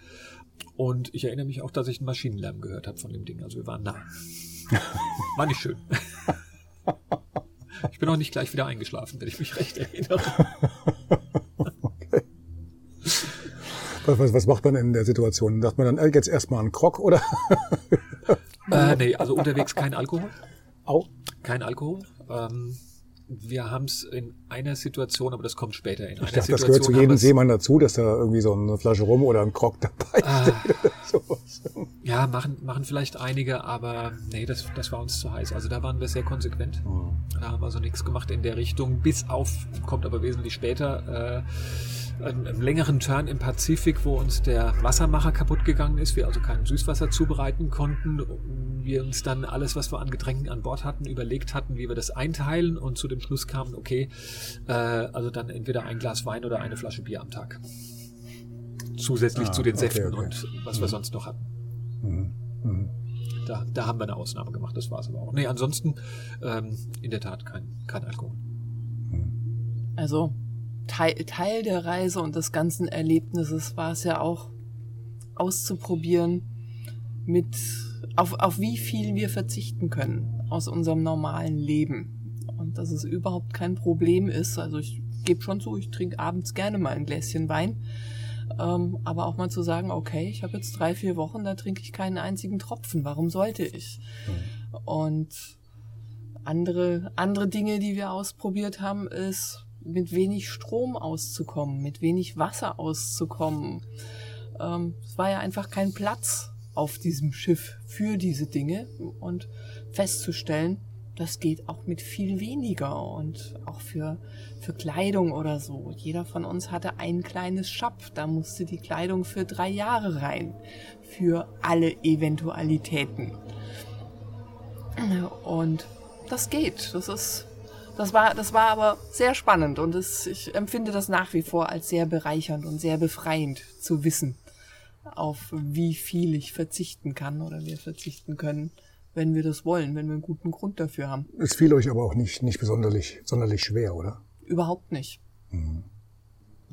Und ich erinnere mich auch, dass ich einen Maschinenlärm gehört habe von dem Ding. Also wir waren nah. War nicht schön. Ich bin auch nicht gleich wieder eingeschlafen, wenn ich mich recht erinnere. Okay. Was, macht man in der Situation? Sagt man dann jetzt erstmal einen Krog oder? Äh, nee, also unterwegs kein Alkohol. Auch? Kein Alkohol. Ähm, wir haben es in einer Situation, aber das kommt später in ich einer dachte, Situation. Das gehört zu jedem Seemann dazu, dass da irgendwie so eine Flasche rum oder ein Krog dabei ah, steht. Ja, machen, machen vielleicht einige, aber nee, das, das war uns zu heiß. Also da waren wir sehr konsequent. Mhm. Da haben wir so nichts gemacht in der Richtung, bis auf, kommt aber wesentlich später, äh, einen, einen längeren Turn im Pazifik, wo uns der Wassermacher kaputt gegangen ist, wir also kein Süßwasser zubereiten konnten. Wir uns dann alles, was wir an Getränken an Bord hatten, überlegt hatten, wie wir das einteilen und zu dem Schluss kamen, okay, äh, also dann entweder ein Glas Wein oder eine Flasche Bier am Tag. Zusätzlich ah, zu den okay, Säften okay. und was mhm. wir sonst noch hatten. Mhm. Mhm. Da, da haben wir eine Ausnahme gemacht, das war es aber auch. Nee, ansonsten ähm, in der Tat kein, kein Alkohol. Also Teil, Teil der Reise und des ganzen Erlebnisses war es ja auch auszuprobieren, mit auf, auf wie viel wir verzichten können aus unserem normalen Leben. Und dass es überhaupt kein Problem ist. Also ich gebe schon zu, ich trinke abends gerne mal ein Gläschen Wein. Ähm, aber auch mal zu sagen, okay, ich habe jetzt drei, vier Wochen, da trinke ich keinen einzigen Tropfen. Warum sollte ich? Mhm. Und andere, andere Dinge, die wir ausprobiert haben, ist, mit wenig Strom auszukommen, mit wenig Wasser auszukommen. Ähm, es war ja einfach kein Platz auf diesem Schiff für diese Dinge und festzustellen, das geht auch mit viel weniger und auch für, für Kleidung oder so. Jeder von uns hatte ein kleines Schab, da musste die Kleidung für drei Jahre rein, für alle Eventualitäten. Und das geht, das ist das war, das war aber sehr spannend und es, ich empfinde das nach wie vor als sehr bereichernd und sehr befreiend zu wissen, auf wie viel ich verzichten kann oder wir verzichten können, wenn wir das wollen, wenn wir einen guten Grund dafür haben. Es fiel euch aber auch nicht, nicht besonderlich, sonderlich schwer, oder? Überhaupt nicht. Mhm.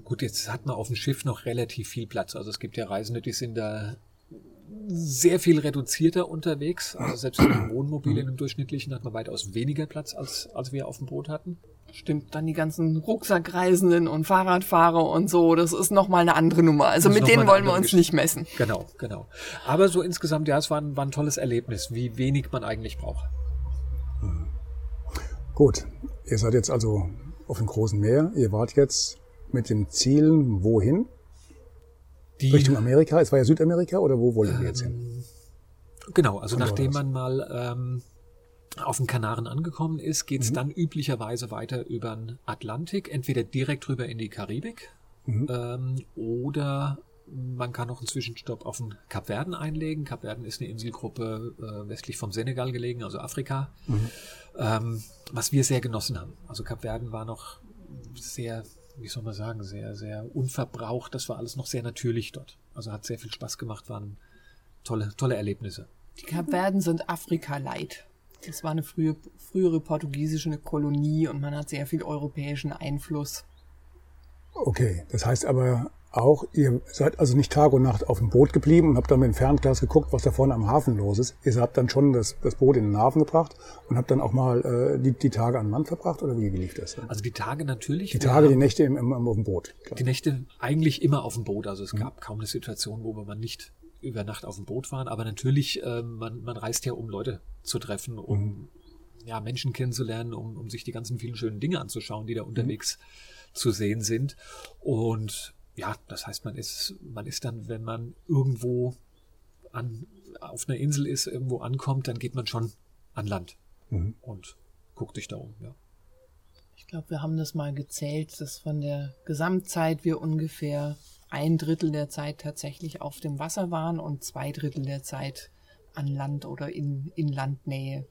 Gut, jetzt hat man auf dem Schiff noch relativ viel Platz. Also es gibt ja Reisende, die sind da sehr viel reduzierter unterwegs. Also selbst in einem Wohnmobil in einem durchschnittlichen hat man weitaus weniger Platz, als, als wir auf dem Boot hatten. Stimmt, dann die ganzen Rucksackreisenden und Fahrradfahrer und so, das ist nochmal eine andere Nummer. Also mit denen wollen wir uns Geschichte. nicht messen. Genau, genau. Aber so insgesamt, ja, es war ein, war ein tolles Erlebnis, wie wenig man eigentlich braucht. Gut, ihr seid jetzt also auf dem großen Meer. Ihr wart jetzt mit dem Ziel wohin? Die, Richtung Amerika? Es war ja Südamerika oder wo wolltet ihr jetzt hin? Genau, also Oder nachdem man mal ähm, auf den Kanaren angekommen ist, geht's Mhm. dann üblicherweise weiter über den Atlantik, entweder direkt rüber in die Karibik Mhm. ähm, oder man kann noch einen Zwischenstopp auf den Kapverden einlegen. Kapverden ist eine Inselgruppe äh, westlich vom Senegal gelegen, also Afrika, Mhm. ähm, was wir sehr genossen haben. Also Kapverden war noch sehr, wie soll man sagen, sehr, sehr unverbraucht. Das war alles noch sehr natürlich dort. Also hat sehr viel Spaß gemacht, waren tolle, tolle Erlebnisse. Die Kapverden sind Afrika-Light. Das war eine frühe, frühere portugiesische Kolonie und man hat sehr viel europäischen Einfluss. Okay, das heißt aber auch, ihr seid also nicht Tag und Nacht auf dem Boot geblieben und habt dann mit dem Fernglas geguckt, was da vorne am Hafen los ist. Ihr habt dann schon das, das Boot in den Hafen gebracht und habt dann auch mal äh, die, die Tage an Land verbracht oder wie, wie lief das? Also die Tage natürlich. Die Tage, die Nächte im, im, auf dem Boot. Klar. die Nächte eigentlich immer auf dem Boot. Also es gab kaum eine Situation, wo wir mal nicht über Nacht auf dem Boot waren. Aber natürlich, ähm, man, man reist ja, um Leute zu treffen, um ja, Menschen kennenzulernen, um, um sich die ganzen vielen schönen Dinge anzuschauen, die da unterwegs zu sehen sind. Und ja, das heißt, man ist, man ist dann, wenn man irgendwo an, auf einer Insel ist, irgendwo ankommt, dann geht man schon an Land Mhm. und guckt sich da um. Ja. Ich glaube, wir haben das mal gezählt, dass von der Gesamtzeit wir ungefähr ein Drittel der Zeit tatsächlich auf dem Wasser waren und zwei Drittel der Zeit an Land oder in, in Landnähe.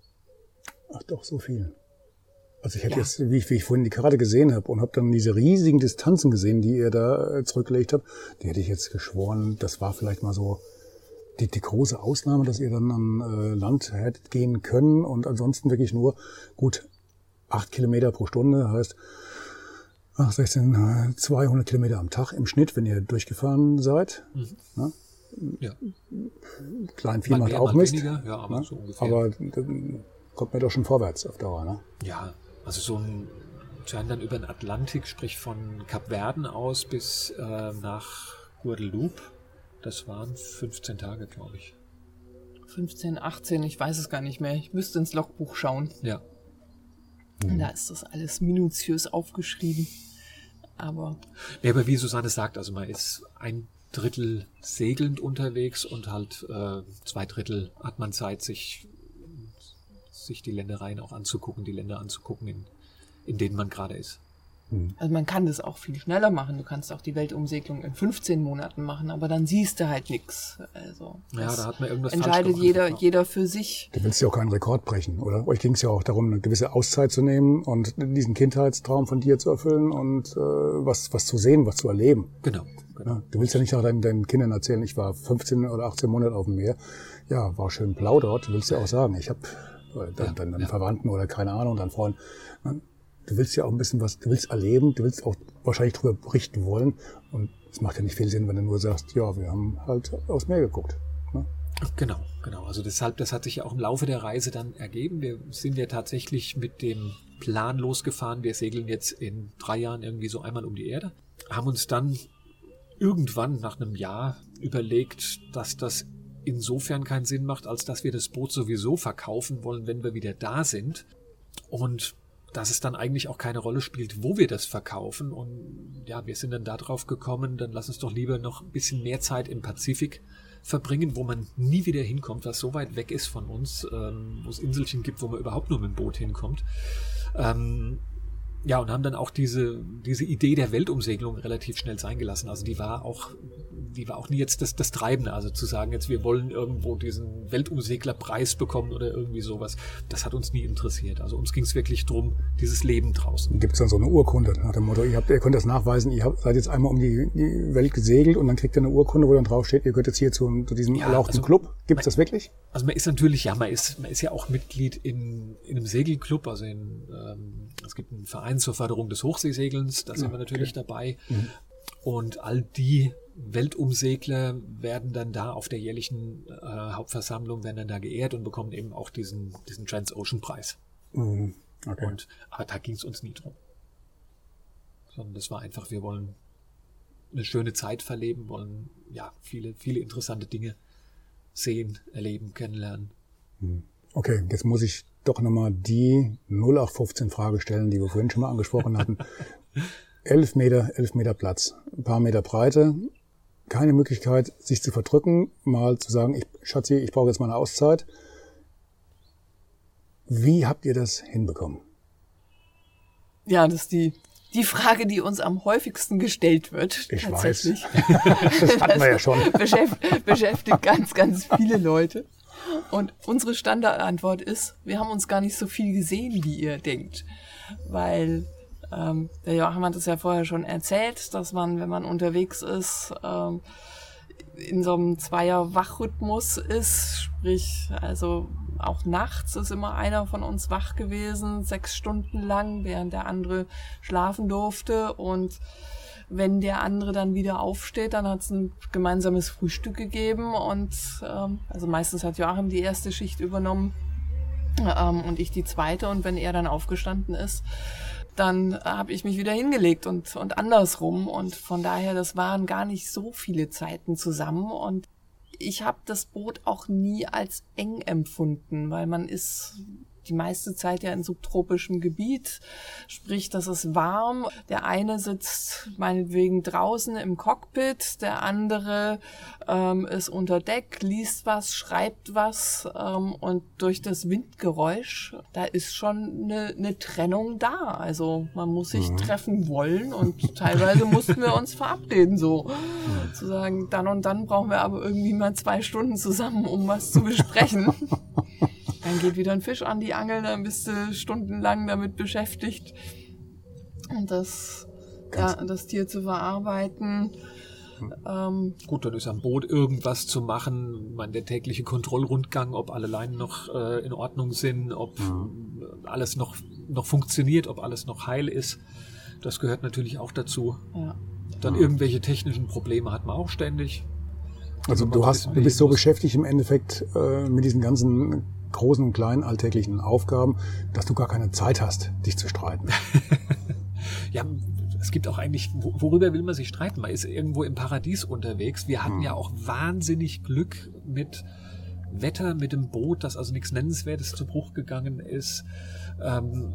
Ach doch, so viel. Also ich hätte Ja. jetzt, wie ich, wie ich vorhin die Karte gesehen habe und habe dann diese riesigen Distanzen gesehen, die ihr da äh, zurückgelegt habt, die hätte ich jetzt geschworen, das war vielleicht mal so die, die große Ausnahme, dass ihr dann an äh, Land hättet gehen können und ansonsten wirklich nur gut acht Kilometer pro Stunde, heißt ach, 16, äh, 200 Kilometer am Tag im Schnitt, wenn ihr durchgefahren seid. ja. Klein Vieh Mal macht auch Mist. weniger, ja, aber ne? so aber dann kommt man doch schon vorwärts auf Dauer. Ne? Ja, also so ein scheint dann über den Atlantik, sprich von Kapverden aus bis äh, nach Guadeloupe. Das waren 15 Tage, glaube ich. 15, 18, ich weiß es gar nicht mehr. Ich müsste ins Logbuch schauen. Ja. Da ist das alles minutiös aufgeschrieben. Aber ja. Aber wie Susanne sagt, also man ist ein Drittel segelnd unterwegs und halt äh, zwei Drittel hat man Zeit, sich, sich die Ländereien auch anzugucken, die Länder anzugucken, in, in denen man gerade ist. Also man kann das auch viel schneller machen. Du kannst auch die Weltumsegelung in 15 Monaten machen, aber dann siehst du halt nichts. Also Ja, da hat man irgendwas falsch entscheidet gemacht. jeder, Ja. jeder für sich. Du willst ja auch keinen Rekord brechen, oder? Euch ging es ja auch darum, eine gewisse Auszeit zu nehmen und diesen Kindheitstraum von dir zu erfüllen und äh, was, was zu sehen, was zu erleben. Genau. genau. Ja, du willst ja nicht nach deinen, deinen Kindern erzählen, ich war 15 oder 18 Monate auf dem Meer. Ja, war schön blau dort. Du willst ja auch sagen, ich habe Ja, deinen ja. Verwandten oder keine Ahnung, deinen Freunden. ne? Du willst ja auch ein bisschen was, du willst erleben, du willst auch wahrscheinlich darüber berichten wollen. Und es macht ja nicht viel Sinn, wenn du nur sagst, ja, wir haben halt aufs Meer geguckt. Ne? Genau, genau. Also deshalb, das hat sich ja auch im Laufe der Reise dann ergeben. Wir sind ja tatsächlich mit dem Plan losgefahren. Wir segeln jetzt in drei Jahren irgendwie so einmal um die Erde. Haben uns dann irgendwann nach einem Jahr überlegt, dass das insofern keinen Sinn macht, als dass wir das Boot sowieso verkaufen wollen, wenn wir wieder da sind. Und dass es dann eigentlich auch keine Rolle spielt, wo wir das verkaufen. Und ja, wir sind dann darauf gekommen, dann lass uns doch lieber noch ein bisschen mehr Zeit im Pazifik verbringen, wo man nie wieder hinkommt, was so weit weg ist von uns, ähm, wo es Inselchen gibt, wo man überhaupt nur mit dem Boot hinkommt. Ähm, ja, und haben dann auch diese, diese Idee der Weltumsegelung relativ schnell sein gelassen. Also die war auch, die war auch nie jetzt das, das Treibende. Also zu sagen, jetzt wir wollen irgendwo diesen Weltumseglerpreis bekommen oder irgendwie sowas, das hat uns nie interessiert. Also uns ging es wirklich drum, dieses Leben draußen. Gibt es dann so eine Urkunde nach dem Motto, ihr, habt, ihr könnt das nachweisen, ihr habt, seid jetzt einmal um die, die Welt gesegelt und dann kriegt ihr eine Urkunde, wo dann drauf steht, ihr gehört jetzt hier zu, zu diesem Ja, erlauchten also- Club. Gibt es das wirklich? Also man ist natürlich, ja, man ist, man ist ja auch Mitglied in, in einem Segelclub, also in, ähm, es gibt einen Verein zur Förderung des Hochseesegelns, da sind wir natürlich dabei. Und all die Weltumsegler werden dann da auf der jährlichen äh, Hauptversammlung, werden dann da geehrt und bekommen eben auch diesen, diesen Trans-Ocean-Preis. Mhm. Okay. Und aber da ging es uns nie drum. Sondern das war einfach, wir wollen eine schöne Zeit verleben, wollen ja viele, viele interessante Dinge sehen, erleben, kennenlernen. Okay, jetzt muss ich doch nochmal die 0815 Frage stellen, die wir vorhin schon mal angesprochen hatten. elf Meter, elf Meter Platz, ein paar Meter Breite, keine Möglichkeit, sich zu verdrücken, mal zu sagen, ich, Schatzi, ich brauche jetzt mal eine Auszeit. Wie habt ihr das hinbekommen? Ja, das ist die, die Frage, die uns am häufigsten gestellt wird. Ich tatsächlich. weiß. das hatten wir ja schon. Beschäftigt, beschäftigt ganz, ganz viele Leute. Und unsere Standardantwort ist, wir haben uns gar nicht so viel gesehen, wie ihr denkt. Weil ähm, der Joachim hat es ja vorher schon erzählt, dass man, wenn man unterwegs ist, ähm, in so einem Zweier-Wachrhythmus ist, sprich, also auch nachts ist immer einer von uns wach gewesen, sechs Stunden lang, während der andere schlafen durfte und wenn der andere dann wieder aufsteht, dann hat es ein gemeinsames Frühstück gegeben und ähm, also meistens hat Joachim die erste Schicht übernommen ähm, und ich die zweite und wenn er dann aufgestanden ist, dann habe ich mich wieder hingelegt und, und andersrum. Und von daher, das waren gar nicht so viele Zeiten zusammen. Und ich habe das Boot auch nie als eng empfunden, weil man ist die meiste Zeit ja in subtropischem Gebiet, sprich, das ist warm. Der eine sitzt meinetwegen draußen im Cockpit, der andere ähm, ist unter Deck, liest was, schreibt was ähm, und durch das Windgeräusch, da ist schon eine, eine Trennung da. Also man muss sich mhm. treffen wollen und teilweise mussten wir uns verabreden, so zu sagen, dann und dann brauchen wir aber irgendwie mal zwei Stunden zusammen, um was zu besprechen. Dann geht wieder ein Fisch an die Angel, dann bist du stundenlang damit beschäftigt, das, ja, das Tier zu verarbeiten. Ähm, Gut, dann ist am Boot irgendwas zu machen, man der tägliche Kontrollrundgang, ob alle Leinen noch äh, in Ordnung sind, ob mhm. alles noch, noch funktioniert, ob alles noch heil ist. Das gehört natürlich auch dazu. Ja. Dann irgendwelche technischen Probleme hat man auch ständig. Also du hast, du bist so beschäftigt im Endeffekt äh, mit diesen ganzen großen und kleinen alltäglichen Aufgaben, dass du gar keine Zeit hast, dich zu streiten. ja, es gibt auch eigentlich, worüber will man sich streiten? Man ist irgendwo im Paradies unterwegs. Wir hatten hm. ja auch wahnsinnig Glück mit Wetter, mit dem Boot, das also nichts Nennenswertes zu Bruch gegangen ist. Ähm,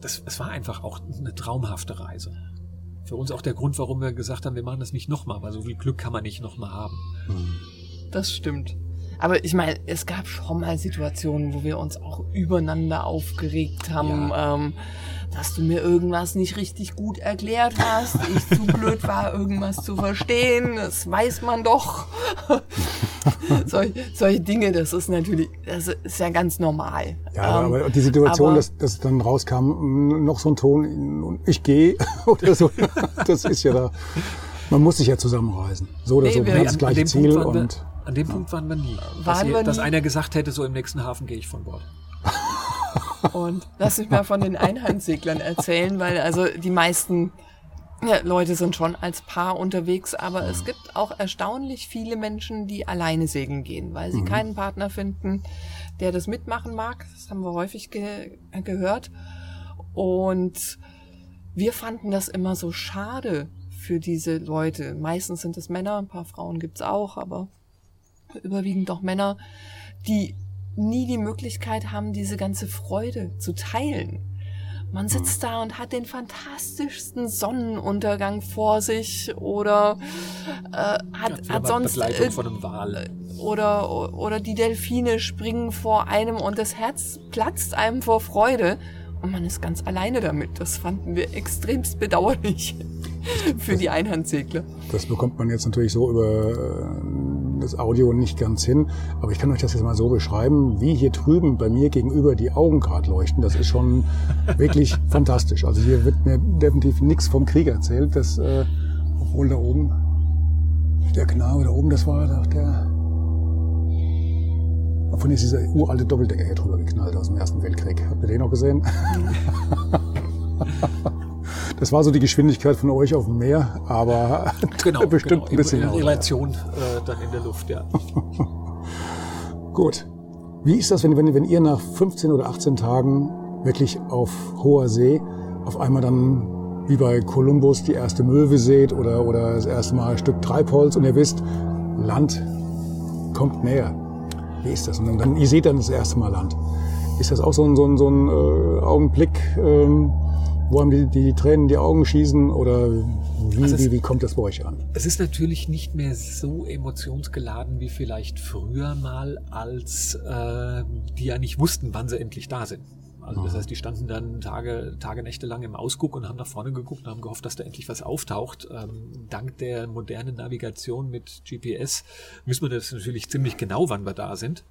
das, es war einfach auch eine traumhafte Reise. Für uns auch der Grund, warum wir gesagt haben, wir machen das nicht nochmal, weil so viel Glück kann man nicht nochmal haben. Das stimmt. Aber ich meine, es gab schon mal Situationen, wo wir uns auch übereinander aufgeregt haben. Ja. Ähm, dass du mir irgendwas nicht richtig gut erklärt hast, ich zu blöd war, irgendwas zu verstehen, das weiß man doch. Sol solche Dinge, das ist natürlich, das ist ja ganz normal. Ja, ähm, aber die Situation, aber, dass, dass dann rauskam, noch so ein Ton, ich gehe oder so, das ist ja da, man muss sich ja zusammenreisen. So oder nee, so, wir, das gleiche Ziel und... An dem Punkt waren wir nie. Waren dass, wir dass nie? einer gesagt hätte, so im nächsten Hafen gehe ich von Bord. Und lass mich mal von den Einhandseglern erzählen, weil also die meisten ja, Leute sind schon als Paar unterwegs, aber es gibt auch erstaunlich viele Menschen, die alleine segeln gehen, weil sie mhm. keinen Partner finden, der das mitmachen mag. Das haben wir häufig ge gehört. Und wir fanden das immer so schade für diese Leute. Meistens sind es Männer, ein paar Frauen gibt's auch, aber überwiegend doch Männer, die nie die Möglichkeit haben, diese ganze Freude zu teilen. Man sitzt da und hat den fantastischsten Sonnenuntergang vor sich oder äh, hat, ja, hat sonst äh, von einem Wal. oder oder die Delfine springen vor einem und das Herz platzt einem vor Freude und man ist ganz alleine damit. Das fanden wir extremst bedauerlich für die Einhandsegler. Das bekommt man jetzt natürlich so über äh, das Audio nicht ganz hin, aber ich kann euch das jetzt mal so beschreiben, wie hier drüben bei mir gegenüber die Augen gerade leuchten. Das ist schon wirklich fantastisch. Also hier wird mir definitiv nichts vom Krieg erzählt. Das, äh, obwohl da oben, der Knabe da oben, das war doch der von ist dieser uralte Doppeldecker hier drüber geknallt aus dem Ersten Weltkrieg. Habt ihr den noch gesehen? Das war so die Geschwindigkeit von euch auf dem Meer, aber genau, bestimmt genau. ein bisschen. In, in Relation äh, dann in der Luft, ja. Gut. Wie ist das, wenn, wenn, wenn ihr nach 15 oder 18 Tagen wirklich auf hoher See auf einmal dann wie bei Kolumbus die erste Möwe seht oder, oder das erste Mal ein Stück Treibholz und ihr wisst, Land kommt näher. Wie ist das? Und dann, ihr seht dann das erste Mal Land. Ist das auch so ein, so ein, so ein äh, Augenblick, ähm, wo einem die, die Tränen die Augen schießen oder wie, also es, wie, wie kommt das bei euch an? Es ist natürlich nicht mehr so emotionsgeladen wie vielleicht früher mal, als äh, die ja nicht wussten, wann sie endlich da sind. Also das heißt, die standen dann Tage, Tage, Nächte lang im Ausguck und haben nach vorne geguckt und haben gehofft, dass da endlich was auftaucht. Ähm, dank der modernen Navigation mit GPS wissen wir das natürlich ziemlich genau, wann wir da sind.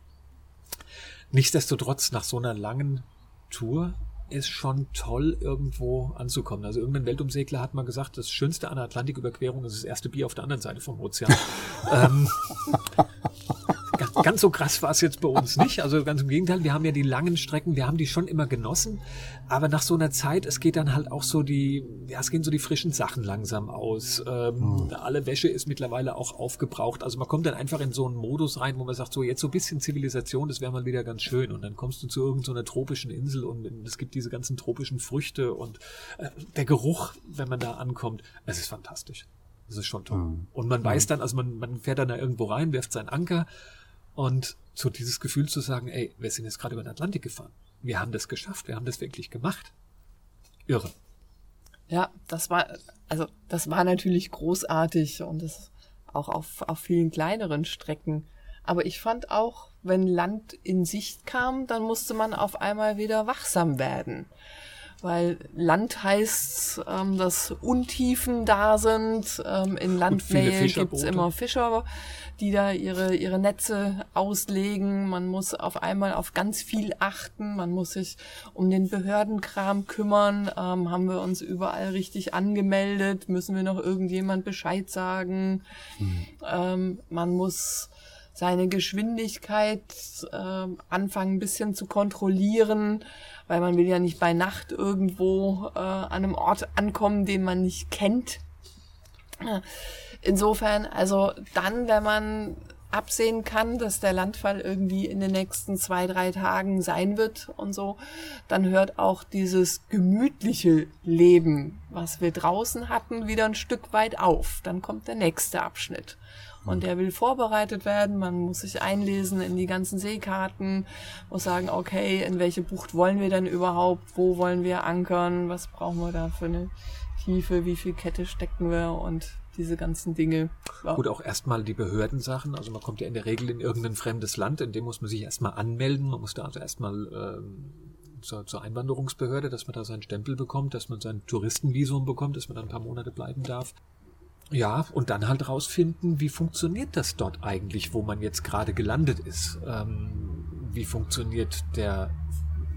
Nichtsdestotrotz, nach so einer langen Tour ist schon toll, irgendwo anzukommen. Also irgendein Weltumsegler hat mal gesagt, das Schönste an der Atlantiküberquerung ist das erste Bier auf der anderen Seite vom Ozean. ähm, ganz so krass war es jetzt bei uns nicht. Also ganz im Gegenteil, wir haben ja die langen Strecken, wir haben die schon immer genossen. Aber nach so einer Zeit, es geht dann halt auch so die, ja, es gehen so die frischen Sachen langsam aus. Ähm, mhm. Alle Wäsche ist mittlerweile auch aufgebraucht. Also man kommt dann einfach in so einen Modus rein, wo man sagt, so jetzt so ein bisschen Zivilisation, das wäre mal wieder ganz schön. Und dann kommst du zu irgendeiner so tropischen Insel und es gibt diese ganzen tropischen Früchte und äh, der Geruch, wenn man da ankommt, es ist fantastisch. Das ist schon toll. Mhm. Und man weiß dann, also man, man fährt dann da irgendwo rein, wirft seinen Anker und so dieses Gefühl zu sagen, ey, wir sind jetzt gerade über den Atlantik gefahren. Wir haben das geschafft, wir haben das wirklich gemacht. Irre. Ja, das war, also das war natürlich großartig und das auch auf, auf vielen kleineren Strecken. Aber ich fand auch, wenn Land in Sicht kam, dann musste man auf einmal wieder wachsam werden weil Land heißt, ähm, dass Untiefen da sind. Ähm, in Landnähe gibt's immer Fischer, die da ihre, ihre Netze auslegen. Man muss auf einmal auf ganz viel achten. Man muss sich um den Behördenkram kümmern. Ähm, haben wir uns überall richtig angemeldet? Müssen wir noch irgendjemand Bescheid sagen? Mhm. Ähm, man muss seine Geschwindigkeit äh, anfangen ein bisschen zu kontrollieren weil man will ja nicht bei Nacht irgendwo äh, an einem Ort ankommen, den man nicht kennt. Insofern, also dann, wenn man absehen kann, dass der Landfall irgendwie in den nächsten zwei, drei Tagen sein wird und so, dann hört auch dieses gemütliche Leben, was wir draußen hatten, wieder ein Stück weit auf. Dann kommt der nächste Abschnitt und der will vorbereitet werden. Man muss sich einlesen in die ganzen Seekarten, muss sagen, okay, in welche Bucht wollen wir denn überhaupt, wo wollen wir ankern, was brauchen wir da für eine Tiefe, wie viel Kette stecken wir und diese ganzen Dinge. Ja. Gut, auch erstmal die Behördensachen. Also man kommt ja in der Regel in irgendein fremdes Land, in dem muss man sich erstmal anmelden. Man muss da also erstmal ähm, zur, zur Einwanderungsbehörde, dass man da seinen Stempel bekommt, dass man sein Touristenvisum bekommt, dass man dann ein paar Monate bleiben darf. Ja, und dann halt rausfinden, wie funktioniert das dort eigentlich, wo man jetzt gerade gelandet ist. Ähm, wie funktioniert der,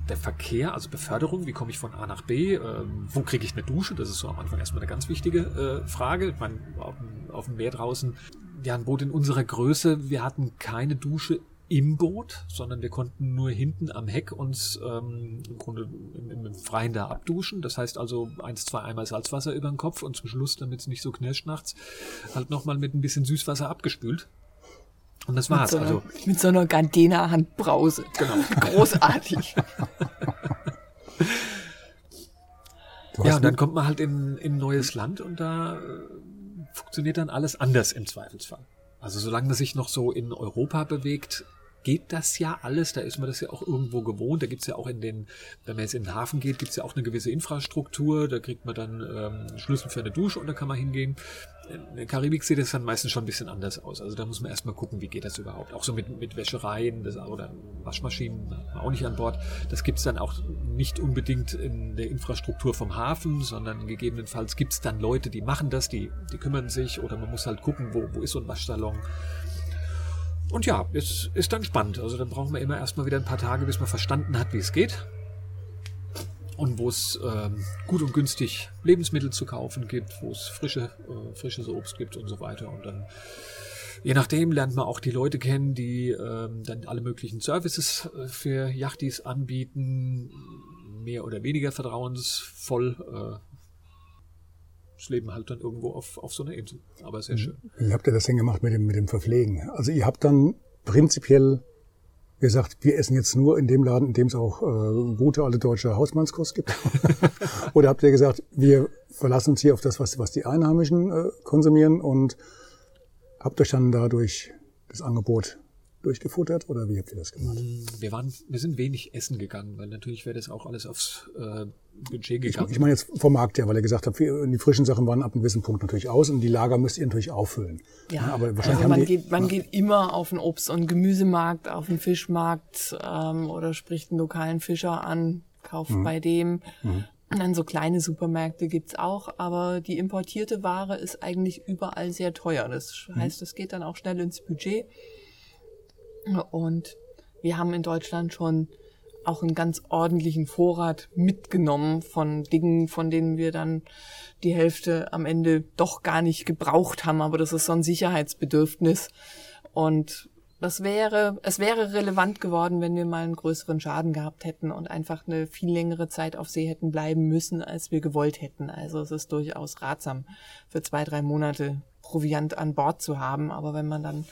der Verkehr, also Beförderung, wie komme ich von A nach B, ähm, wo kriege ich eine Dusche, das ist so am Anfang erstmal eine ganz wichtige äh, Frage. Ich meine, auf, auf dem Meer draußen, ja, ein Boot in unserer Größe, wir hatten keine Dusche im Boot, sondern wir konnten nur hinten am Heck uns ähm, im Grunde im, im Freien da abduschen. Das heißt also eins, zwei Eimer Salzwasser über den Kopf und zum Schluss, damit es nicht so knirscht nachts, halt nochmal mit ein bisschen Süßwasser abgespült. Und das war's. Mit so einer, also mit so einer Gardena-Handbrause. Genau. Großartig. ja, und dann kommt man halt in, in ein neues Land und da äh, funktioniert dann alles anders im Zweifelsfall. Also solange man sich noch so in Europa bewegt, geht das ja alles. Da ist man das ja auch irgendwo gewohnt. Da gibt's ja auch in den, wenn man jetzt in den Hafen geht, gibt's ja auch eine gewisse Infrastruktur. Da kriegt man dann ähm, Schlüssel für eine Dusche und da kann man hingehen. In der Karibik sieht es dann meistens schon ein bisschen anders aus. Also da muss man erstmal gucken, wie geht das überhaupt. Auch so mit, mit Wäschereien das, oder Waschmaschinen auch nicht an Bord. Das gibt's dann auch nicht unbedingt in der Infrastruktur vom Hafen, sondern gegebenenfalls gibt's dann Leute, die machen das, die, die kümmern sich oder man muss halt gucken, wo, wo ist so ein Waschsalon. Und ja, es ist dann spannend. Also dann brauchen wir immer erstmal wieder ein paar Tage, bis man verstanden hat, wie es geht und wo es ähm, gut und günstig Lebensmittel zu kaufen gibt, wo es frische, äh, frisches Obst gibt und so weiter. Und dann, je nachdem, lernt man auch die Leute kennen, die ähm, dann alle möglichen Services äh, für Yachtis anbieten, mehr oder weniger vertrauensvoll. Äh, das Leben halt dann irgendwo auf, auf so einer Insel. Aber sehr mhm. schön. Wie habt ihr das denn gemacht mit dem, mit dem Verpflegen? Also ihr habt dann prinzipiell gesagt, wir essen jetzt nur in dem Laden, in dem es auch äh, gute alte deutsche Hausmannskost gibt? Oder habt ihr gesagt, wir verlassen uns hier auf das, was, was die Einheimischen äh, konsumieren und habt euch dann dadurch das Angebot durchgefuttert oder wie habt ihr das gemacht? Wir waren, wir sind wenig essen gegangen, weil natürlich wäre das auch alles aufs äh, Budget Ich, gegangen. ich meine jetzt vom Markt her, weil er gesagt hat, die frischen Sachen waren ab einem gewissen Punkt natürlich aus und die Lager müsst ihr natürlich auffüllen. Ja, aber wahrscheinlich also man, die, geht, man geht immer auf den Obst- und Gemüsemarkt, auf den Fischmarkt ähm, oder spricht einen lokalen Fischer an, kauft Mhm. bei dem. Und dann so kleine Supermärkte gibt's auch, aber die importierte Ware ist eigentlich überall sehr teuer. Das Mhm. heißt, es geht dann auch schnell ins Budget. Und wir haben in Deutschland schon auch einen ganz ordentlichen Vorrat mitgenommen von Dingen, von denen wir dann die Hälfte am Ende doch gar nicht gebraucht haben. Aber das ist so ein Sicherheitsbedürfnis. Und das wäre, es wäre relevant geworden, wenn wir mal einen größeren Schaden gehabt hätten und einfach eine viel längere Zeit auf See hätten bleiben müssen, als wir gewollt hätten. Also es ist durchaus ratsam, für zwei, drei Monate Proviant an Bord zu haben. Aber wenn man dann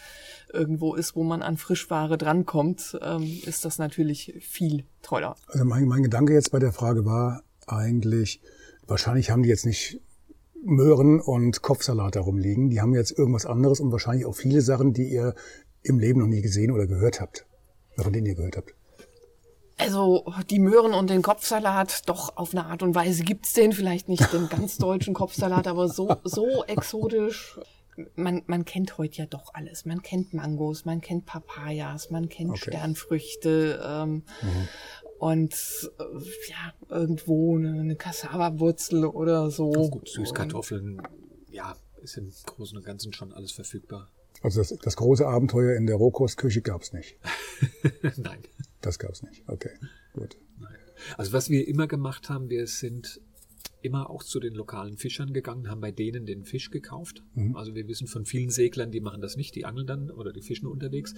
irgendwo ist, wo man an Frischware drankommt, ähm, ist das natürlich viel toller. also mein, mein Gedanke jetzt bei der Frage war eigentlich, wahrscheinlich haben die jetzt nicht Möhren und Kopfsalat darum liegen. Die haben jetzt irgendwas anderes und wahrscheinlich auch viele Sachen, die ihr im Leben noch nie gesehen oder gehört habt. Von denen ihr gehört habt. Also die Möhren und den Kopfsalat, doch auf eine Art und Weise gibt's den, vielleicht nicht den ganz deutschen Kopfsalat, aber so, so exotisch. Man, man kennt heute ja doch alles. Man kennt Mangos, man kennt Papayas, man kennt Okay. Sternfrüchte ähm, und äh, ja, irgendwo eine, eine Cassava-Wurzel oder so. Gut, Süßkartoffeln, ja, ist im Großen und Ganzen schon alles verfügbar. Also das, das große Abenteuer in der Rohkostküche gab's nicht. Nein. Das gab's nicht. Okay, gut. Also was wir immer gemacht haben, wir sind immer auch zu den lokalen Fischern gegangen, haben bei denen den Fisch gekauft. Also wir wissen von vielen Seglern, die machen das nicht, die angeln dann oder die fischen unterwegs.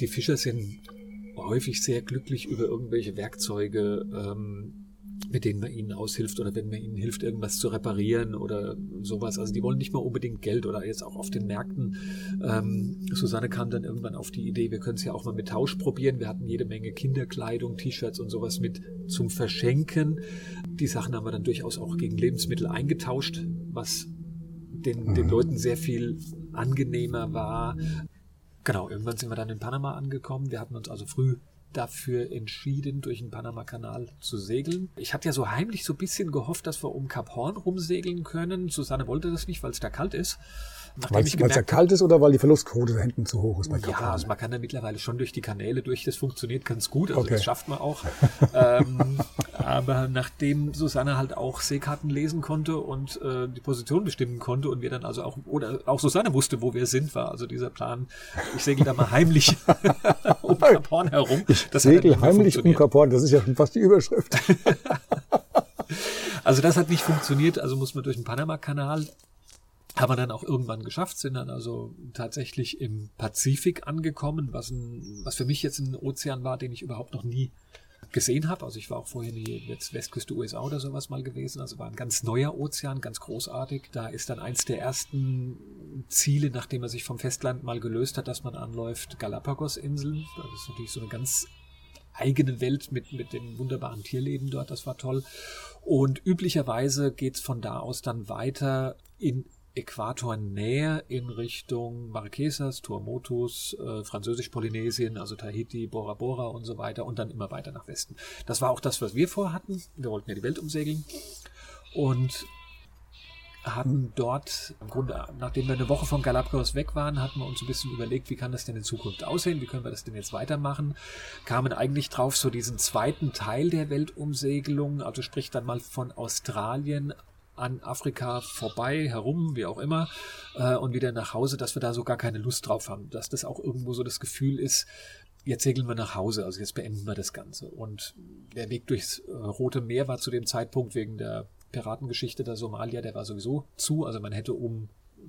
Die Fischer sind häufig sehr glücklich über irgendwelche Werkzeuge, ähm, mit denen man ihnen aushilft oder wenn man ihnen hilft, irgendwas zu reparieren oder sowas. Also die wollen nicht mal unbedingt Geld oder jetzt auch auf den Märkten. Ähm, Susanne kam dann irgendwann auf die Idee, wir können es ja auch mal mit Tausch probieren. Wir hatten jede Menge Kinderkleidung, T-Shirts und sowas mit zum Verschenken. Die Sachen haben wir dann durchaus auch gegen Lebensmittel eingetauscht, was den, den Leuten sehr viel angenehmer war. Genau, irgendwann sind wir dann in Panama angekommen. Wir hatten uns also früh dafür entschieden, durch den Panama-Kanal zu segeln. Ich hatte ja so heimlich so ein bisschen gehofft, dass wir um Kap Horn rumsegeln können. Susanne wollte das nicht, weil es da kalt ist. Weil ich es ja kalt ist oder weil die Verlustquote da hinten zu hoch ist bei ja, Kaplan? also man kann da mittlerweile schon durch die Kanäle durch, das funktioniert ganz gut, also Okay. das schafft man auch. ähm, aber nachdem Susanne halt auch Seekarten lesen konnte und äh, die Position bestimmen konnte und wir dann also auch, oder auch Susanne wusste, wo wir sind, war also dieser Plan, ich segel da mal heimlich um Kap Horn herum. Das Segel heimlich um Horn, das ist ja schon fast die Überschrift. Also das hat nicht funktioniert, also muss man durch den Panama-Kanal. Haben wir dann auch irgendwann geschafft, sind dann also tatsächlich im Pazifik angekommen, was, ein, was für mich jetzt ein Ozean war, den ich überhaupt noch nie gesehen habe. Also ich war auch vorher nie jetzt Westküste USA oder sowas mal gewesen. Also war ein ganz neuer Ozean, ganz großartig. Da ist dann eins der ersten Ziele, nachdem er sich vom Festland mal gelöst hat, dass man anläuft, Galapagos-Inseln. Das ist natürlich so eine ganz eigene Welt mit, mit dem wunderbaren Tierleben dort. Das war toll. Und üblicherweise geht's von da aus dann weiter in Äquatornähe in Richtung Marquesas, Tuamotus, äh, Französisch-Polynesien, also Tahiti, Bora Bora und so weiter und dann immer weiter nach Westen. Das war auch das, was wir vorhatten. Wir wollten ja die Welt umsegeln und hatten dort, im Grunde, nachdem wir eine Woche von Galapagos weg waren, hatten wir uns ein bisschen überlegt, wie kann das denn in Zukunft aussehen, wie können wir das denn jetzt weitermachen, kamen eigentlich drauf, so diesen zweiten Teil der Weltumsegelung, also sprich dann mal von Australien an Afrika vorbei, herum, wie auch immer, äh, und wieder nach Hause, dass wir da so gar keine Lust drauf haben, dass das auch irgendwo so das Gefühl ist, jetzt segeln wir nach Hause, also jetzt beenden wir das Ganze. Und der Weg durchs äh, Rote Meer war zu dem Zeitpunkt wegen der Piratengeschichte der Somalia, der war sowieso zu, also man hätte um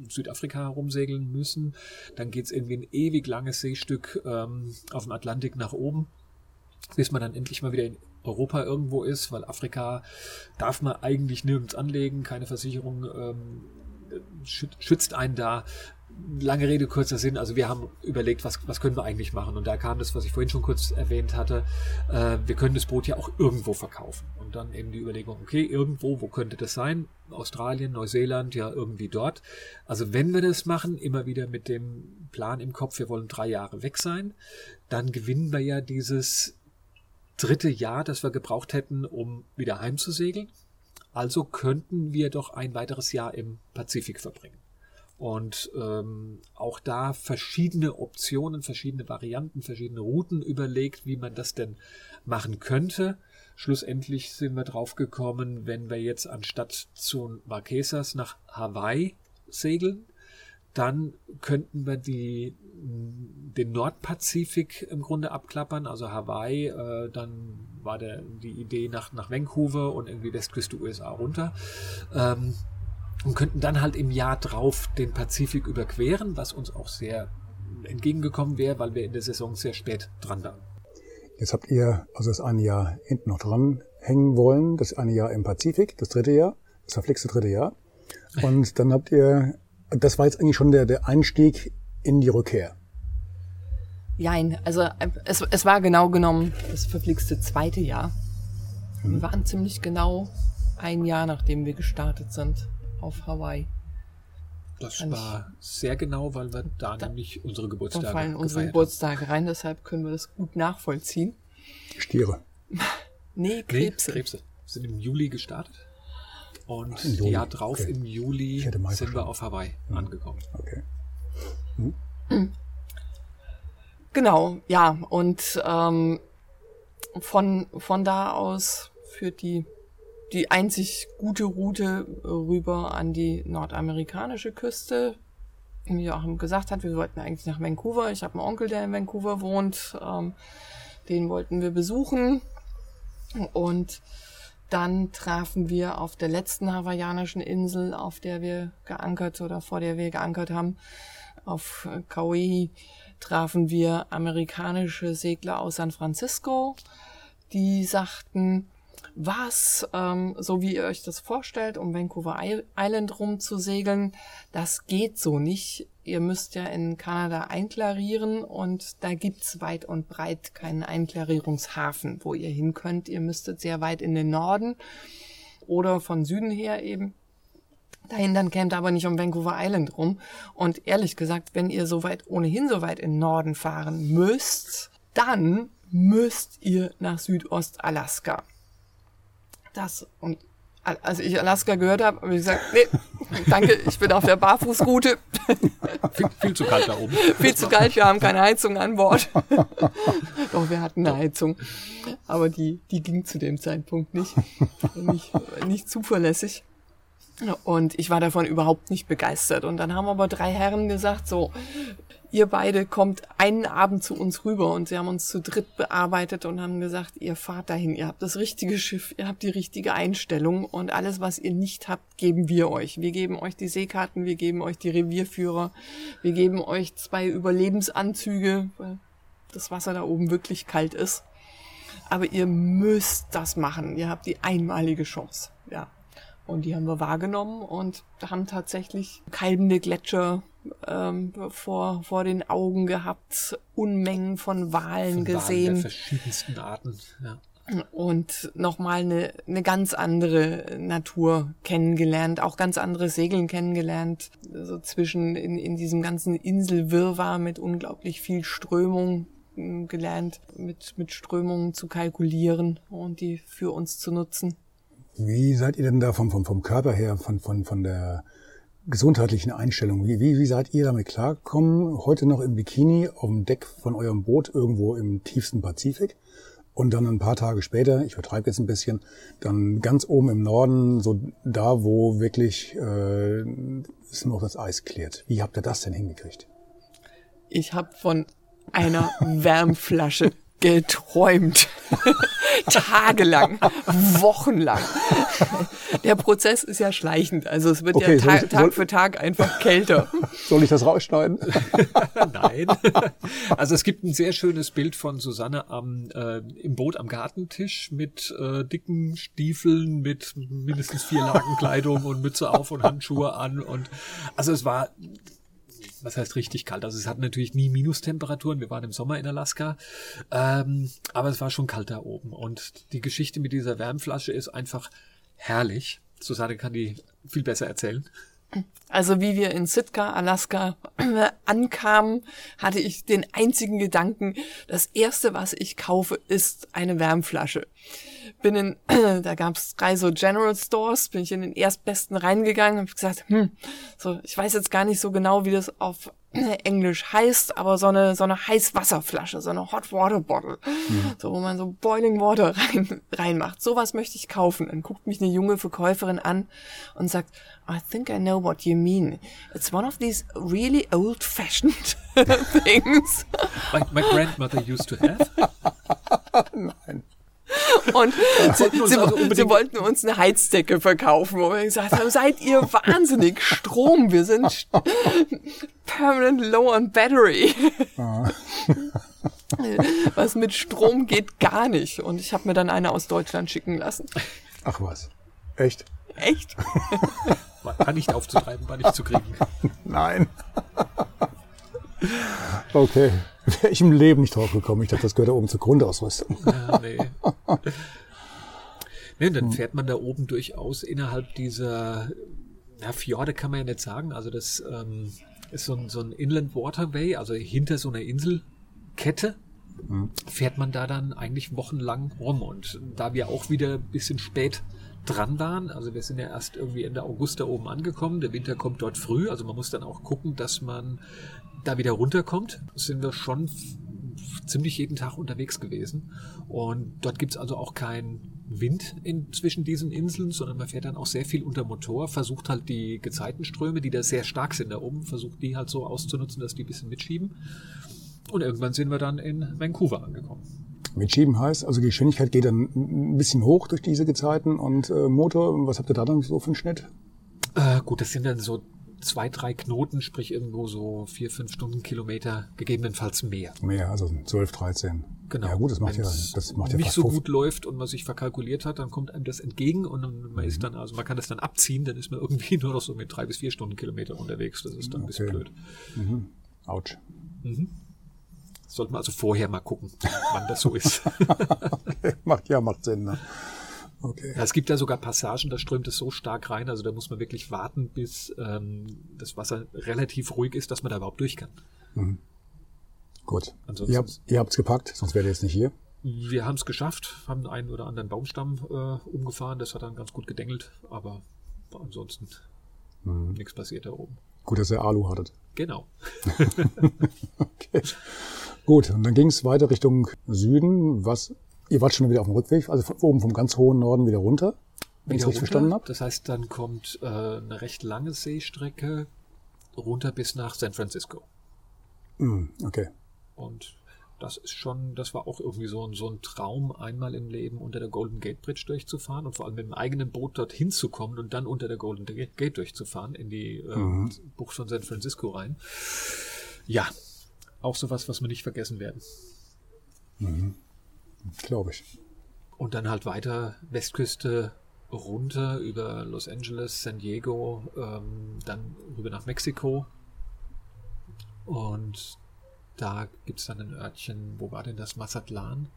Südafrika herumsegeln müssen. Dann geht's irgendwie ein ewig langes Seestück ähm, auf dem Atlantik nach oben, bis man dann endlich mal wieder in Europa irgendwo ist, weil Afrika darf man eigentlich nirgends anlegen, keine Versicherung ähm, schüt- schützt einen da. lange Rede, kurzer Sinn. Also wir haben überlegt, was, was können wir eigentlich machen. Und da kam das, was ich vorhin schon kurz erwähnt hatte. Äh, wir können das Boot ja auch irgendwo verkaufen. Und dann eben die Überlegung, okay, irgendwo, wo könnte das sein? Australien, Neuseeland, ja irgendwie dort. Also wenn wir das machen, immer wieder mit dem Plan im Kopf, wir wollen drei Jahre weg sein, dann gewinnen wir ja dieses dritte Jahr, das wir gebraucht hätten, um wieder heimzusegeln. Also könnten wir doch ein weiteres Jahr im Pazifik verbringen und ähm, auch da verschiedene Optionen, verschiedene Varianten, verschiedene Routen überlegt, wie man das denn machen könnte. Schlussendlich sind wir drauf gekommen, wenn wir jetzt anstatt zu Marquesas nach Hawaii segeln, dann könnten wir die, den Nordpazifik im Grunde abklappern, also Hawaii, äh, dann war der, die Idee nach, nach Vancouver und irgendwie Westküste USA runter. Ähm, und könnten dann halt im Jahr drauf den Pazifik überqueren, was uns auch sehr entgegengekommen wäre, weil wir in der Saison sehr spät dran waren. Jetzt habt ihr also das eine Jahr hinten noch dran hängen wollen, das eine Jahr im Pazifik, das dritte Jahr, das verflixte dritte Jahr. Und dann habt ihr, das war jetzt eigentlich schon der, der Einstieg in die Rückkehr. Nein, also es, es war genau genommen das verflixte zweite Jahr. Wir waren ziemlich genau ein Jahr, nachdem wir gestartet sind auf Hawaii. Das Kann war sehr genau, weil wir da, da nämlich unsere Geburtstage Da fallen unsere Geburtstage rein, deshalb können wir das gut nachvollziehen. Stiere. nee, Krebse. Nee, Krebse. Wir sind im Juli gestartet. Und Ach, Jahr drauf okay. im Juli sind wir auf Hawaii mhm. angekommen. Okay. Mhm. Genau, ja. Und ähm, von, von da aus führt die die einzig gute Route rüber an die nordamerikanische Küste. Wie Joachim gesagt hat, wir wollten eigentlich nach Vancouver. Ich habe einen Onkel, der in Vancouver wohnt. Ähm, den wollten wir besuchen. Und dann trafen wir auf der letzten hawaiianischen Insel, auf der wir geankert oder vor der wir geankert haben, auf Kauai, trafen wir amerikanische Segler aus San Francisco, die sagten, was, ähm, so wie ihr euch das vorstellt, um Vancouver Island rumzusegeln, das geht so nicht. Ihr müsst ja in Kanada einklarieren und da gibt's weit und breit keinen Einklarierungshafen, wo ihr hin könnt. Ihr müsstet sehr weit in den Norden oder von Süden her eben. Dahin dann kämt aber nicht um Vancouver Island rum. Und ehrlich gesagt, wenn ihr so weit, ohnehin so weit in den Norden fahren müsst, dann müsst ihr nach Südost-Alaska das. Und als ich Alaska gehört habe, habe ich gesagt, nee, danke, ich bin auf der Barfußroute. viel, viel zu kalt da oben. viel zu kalt, wir haben keine Heizung an Bord. Doch, wir hatten eine Heizung. Aber die, die ging zu dem Zeitpunkt nicht. Nicht, nicht zuverlässig. Und ich war davon überhaupt nicht begeistert. Und dann haben aber drei Herren gesagt, so, ihr beide kommt einen Abend zu uns rüber und sie haben uns zu dritt bearbeitet und haben gesagt, ihr fahrt dahin, ihr habt das richtige Schiff, ihr habt die richtige Einstellung und alles, was ihr nicht habt, geben wir euch. Wir geben euch die Seekarten, wir geben euch die Revierführer, wir geben euch zwei Überlebensanzüge, weil das Wasser da oben wirklich kalt ist. Aber ihr müsst das machen. Ihr habt die einmalige Chance. Ja. Und die haben wir wahrgenommen und haben tatsächlich kalbende Gletscher ähm, vor, vor den Augen gehabt, Unmengen von Walen von gesehen. Walen der verschiedensten Arten, ja. Und nochmal eine, eine ganz andere Natur kennengelernt, auch ganz andere Segeln kennengelernt, so also zwischen in, in diesem ganzen Inselwirrwarr mit unglaublich viel Strömung hm, gelernt, mit, mit Strömungen zu kalkulieren und die für uns zu nutzen. Wie seid ihr denn da vom, vom, vom Körper her, von, von, von der gesundheitlichen Einstellung. Wie, wie, wie seid ihr damit klargekommen? Heute noch im Bikini auf dem Deck von eurem Boot irgendwo im tiefsten Pazifik und dann ein paar Tage später, ich vertreibe jetzt ein bisschen, dann ganz oben im Norden, so da, wo wirklich äh, es noch das Eis klärt. Wie habt ihr das denn hingekriegt? Ich habe von einer Wärmflasche geträumt. Tagelang, wochenlang. Der Prozess ist ja schleichend. Also es wird okay, ja ta ich, Tag für Tag einfach kälter. Soll ich das rausschneiden? Nein. Also es gibt ein sehr schönes Bild von Susanne am, äh, im Boot am Gartentisch mit äh, dicken Stiefeln, mit mindestens vier Lagen Kleidung und Mütze auf und Handschuhe an. Und also es war was heißt richtig kalt? Also es hat natürlich nie Minustemperaturen. Wir waren im Sommer in Alaska, ähm, aber es war schon kalt da oben. Und die Geschichte mit dieser Wärmflasche ist einfach herrlich. Susanne kann die viel besser erzählen. Also wie wir in Sitka, Alaska ankamen, hatte ich den einzigen Gedanken, das erste, was ich kaufe, ist eine Wärmflasche. Bin in, da gab's drei so General Stores, bin ich in den erstbesten reingegangen, habe gesagt, hm, so, ich weiß jetzt gar nicht so genau, wie das auf Englisch heißt, aber so eine, so eine Heißwasserflasche, so eine Hot Water Bottle, mhm. so wo man so Boiling Water rein, reinmacht. Sowas möchte ich kaufen. Dann guckt mich eine junge Verkäuferin an und sagt, I think I know what you mean. It's one of these really old-fashioned things. Like my grandmother used to have. Nein. Und sie, sie, also sie, wollten uns eine Heizdecke verkaufen, wo wir gesagt haben, seid ihr wahnsinnig, Strom, wir sind permanent low on battery. Ah. Was mit Strom geht gar nicht. Und ich habe mir dann eine aus Deutschland schicken lassen. Ach was, echt? Echt? War nicht aufzutreiben, war nicht zu kriegen. Nein. Okay. Wäre ich im Leben nicht drauf gekommen. Ich dachte, das gehört da oben zur Grundausrüstung. Ja, nee. nee, dann fährt man da oben durchaus innerhalb dieser ja, Fjorde kann man ja nicht sagen. Also das ähm, ist so ein, so ein Inland Waterway, also hinter so einer Inselkette mhm. fährt man da dann eigentlich wochenlang rum. Und da wir auch wieder ein bisschen spät dran waren. Also wir sind ja erst irgendwie Ende August da oben angekommen. Der Winter kommt dort früh. Also man muss dann auch gucken, dass man da wieder runterkommt. Sind wir schon ziemlich jeden Tag unterwegs gewesen. Und dort gibt's also auch keinen Wind in, zwischen diesen Inseln, sondern man fährt dann auch sehr viel unter Motor, versucht halt die Gezeitenströme, die da sehr stark sind da oben, versucht die halt so auszunutzen, dass die ein bisschen mitschieben. Und irgendwann sind wir dann in Vancouver angekommen. Mitschieben heißt, also die Geschwindigkeit geht dann ein bisschen hoch durch diese Gezeiten und äh, Motor, was habt ihr da dann so für einen Schnitt? Äh, gut, das sind dann so zwei, drei Knoten, sprich irgendwo so vier, fünf Stundenkilometer, gegebenenfalls mehr. Mehr, also 12, 13. Genau. Ja gut, das macht Wenn's ja, das macht ja nicht so gut läuft und man sich verkalkuliert hat, dann kommt einem das entgegen und man mhm. ist dann, also man kann das dann abziehen, dann ist man irgendwie nur noch so mit drei bis vier Stundenkilometer unterwegs. Das ist dann ein bisschen blöd. Mhm. Autsch. Mhm. Sollte man also vorher mal gucken, wann das so ist. okay. Macht ja, macht Sinn. Ne? Okay. Ja, es gibt ja sogar Passagen, da strömt es so stark rein, also da muss man wirklich warten, bis ähm, das Wasser relativ ruhig ist, dass man da überhaupt durch kann. Mhm. Gut. Ansonsten, ihr habt ihr habt's gepackt, sonst wäre ihr jetzt nicht hier. Wir haben es geschafft, haben einen oder anderen Baumstamm äh, umgefahren, das hat dann ganz gut gedengelt, aber ansonsten mhm. nichts passiert da oben. Gut, dass ihr Alu hattet. Genau. okay. Gut, und dann ging es weiter Richtung Süden. Was, ihr wart schon wieder auf dem Rückweg, also oben vom ganz hohen Norden wieder runter, wenn ich es richtig verstanden habe. Das heißt, dann kommt äh, eine recht lange Seestrecke runter bis nach San Francisco. Mm, okay. Und das ist schon, das war auch irgendwie so ein, so ein Traum, einmal im Leben unter der Golden Gate Bridge durchzufahren und vor allem mit dem eigenen Boot dorthin zu kommen und dann unter der Golden Gate durchzufahren in die äh, mhm. Bucht von San Francisco rein. Ja, auch sowas, was wir nicht vergessen werden. Mhm. Glaube ich. Und dann halt weiter Westküste runter über Los Angeles, San Diego, ähm, dann rüber nach Mexiko. Und da gibt es dann ein Örtchen, wo war denn das? Mazatlan,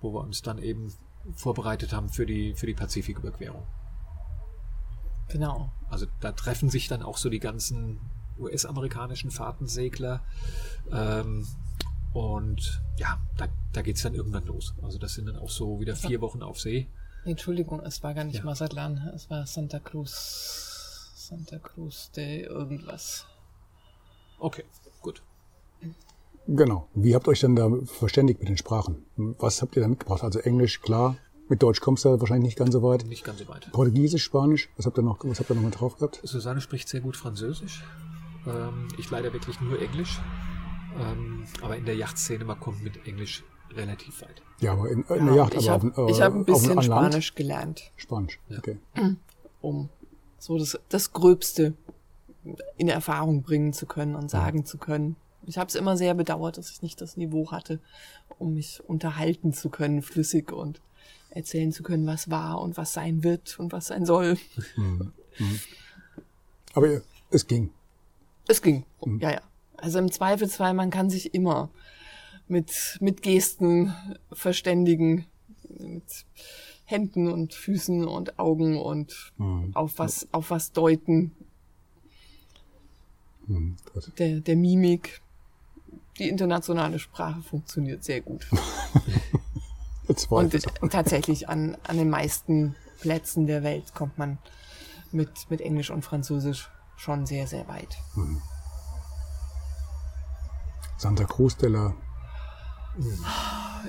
wo wir uns dann eben vorbereitet haben für die, für die Pazifiküberquerung. Genau. Also da treffen sich dann auch so die ganzen US-amerikanischen Fahrtensegler. Ähm, und ja, da, da geht es dann irgendwann los. Also das sind dann auch so wieder vier Wochen auf See. Entschuldigung, es war gar nicht ja. Mazatlan, es war Santa Cruz. Santa Cruz de irgendwas. Okay, gut. Genau. Wie habt ihr euch denn da verständigt mit den Sprachen? Was habt ihr da mitgebracht? Also Englisch, klar. Mit Deutsch kommst du wahrscheinlich nicht ganz so weit. Nicht ganz so weit. Portugiesisch, Spanisch. Was habt ihr noch, was habt ihr noch mit drauf gehabt? Susanne spricht sehr gut Französisch. Ähm, ich leider wirklich nur Englisch. Ähm, aber in der Yachtszene, man kommt mit Englisch relativ weit. Ja, aber in, in der Yacht, ich aber hab, auf, äh, Ich habe ein bisschen Spanisch gelernt. Spanisch, okay. Um so das, das Gröbste in Erfahrung bringen zu können und sagen ja. zu können. Ich habe es immer sehr bedauert, dass ich nicht das Niveau hatte, um mich unterhalten zu können, flüssig und erzählen zu können, was war und was sein wird und was sein soll. Mhm. Mhm. Aber es ging. Es ging, ja, ja. Also im Zweifelsfall, man kann sich immer mit, mit Gesten verständigen, mit Händen und Füßen und Augen und auf was, auf was deuten, Hm, gut. der, der Mimik. Die internationale Sprache funktioniert sehr gut. Und tatsächlich an, an den meisten Plätzen der Welt kommt man mit, mit Englisch und Französisch schon sehr, sehr weit. Santa Cruz de la,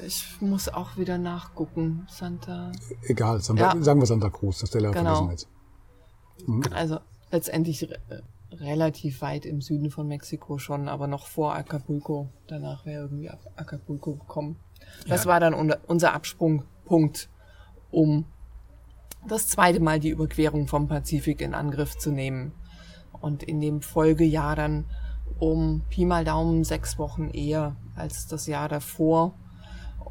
Ich muss auch wieder nachgucken, Santa. egal, Santa, Ja. sagen wir Santa Cruz, das Stella Genau. vergessen wir jetzt. Also letztendlich re relativ weit im Süden von Mexiko schon, aber noch vor Acapulco. Danach wäre irgendwie Ac- Acapulco gekommen. Das war dann unser Absprungpunkt, um das zweite Mal die Überquerung vom Pazifik in Angriff zu nehmen. Und in dem Folgejahr dann um Pi mal Daumen sechs Wochen eher als das Jahr davor.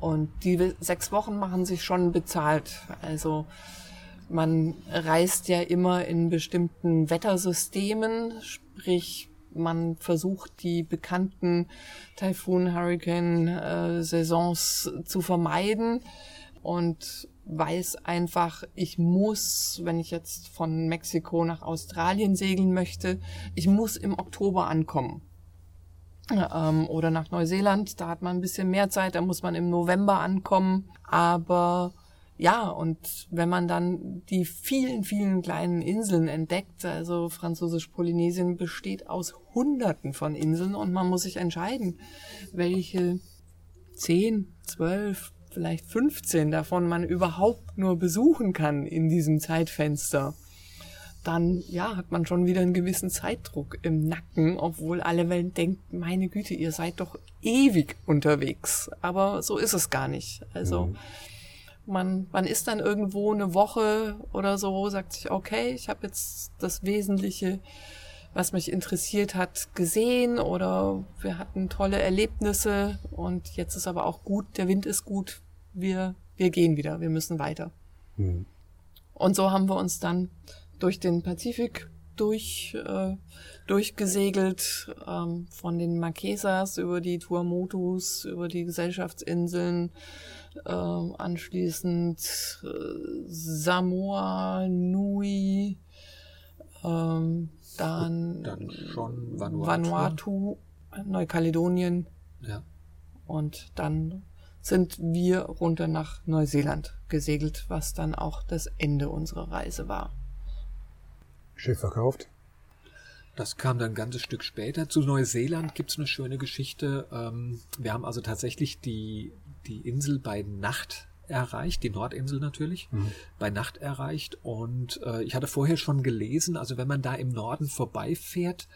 Und die sechs Wochen machen sich schon bezahlt. Also man reist ja immer in bestimmten Wettersystemen, sprich man versucht die bekannten Hurricane äh, zu vermeiden und weiß einfach, ich muss, wenn ich jetzt von Mexiko nach Australien segeln möchte, ich muss im Oktober ankommen. Ähm, oder nach Neuseeland, da hat man ein bisschen mehr Zeit, da muss man im November ankommen. Aber ja, und wenn man dann die vielen, vielen kleinen Inseln entdeckt, also Französisch-Polynesien besteht aus Hunderten von Inseln und man muss sich entscheiden, welche 10, 12, vielleicht 15 davon man überhaupt nur besuchen kann in diesem Zeitfenster dann ja, hat man schon wieder einen gewissen Zeitdruck im Nacken, obwohl alle Welt denkt, meine Güte, ihr seid doch ewig unterwegs. Aber so ist es gar nicht. Also man, man ist dann irgendwo eine Woche oder so, sagt sich, okay, ich habe jetzt das Wesentliche, was mich interessiert hat, gesehen oder wir hatten tolle Erlebnisse und jetzt ist aber auch gut, der Wind ist gut, wir, wir gehen wieder, wir müssen weiter. Und so haben wir uns dann durch den Pazifik durch, äh, durchgesegelt, ähm, von den Marquesas über die Tuamotus, über die Gesellschaftsinseln, ähm, anschließend äh, Samoa, Nui, ähm, dann, Dann schon Vanuatu. Vanuatu, Neukaledonien Ja. und dann sind wir runter nach Neuseeland gesegelt, was dann auch das Ende unserer Reise war. Schiff verkauft. Das kam dann ein ganzes Stück später. Zu Neuseeland gibt's eine schöne Geschichte. Ähm, wir haben also tatsächlich die, die Insel bei Nacht erreicht, die Nordinsel natürlich, bei Nacht erreicht. Und äh, ich hatte vorher schon gelesen, also wenn man da im Norden vorbeifährt,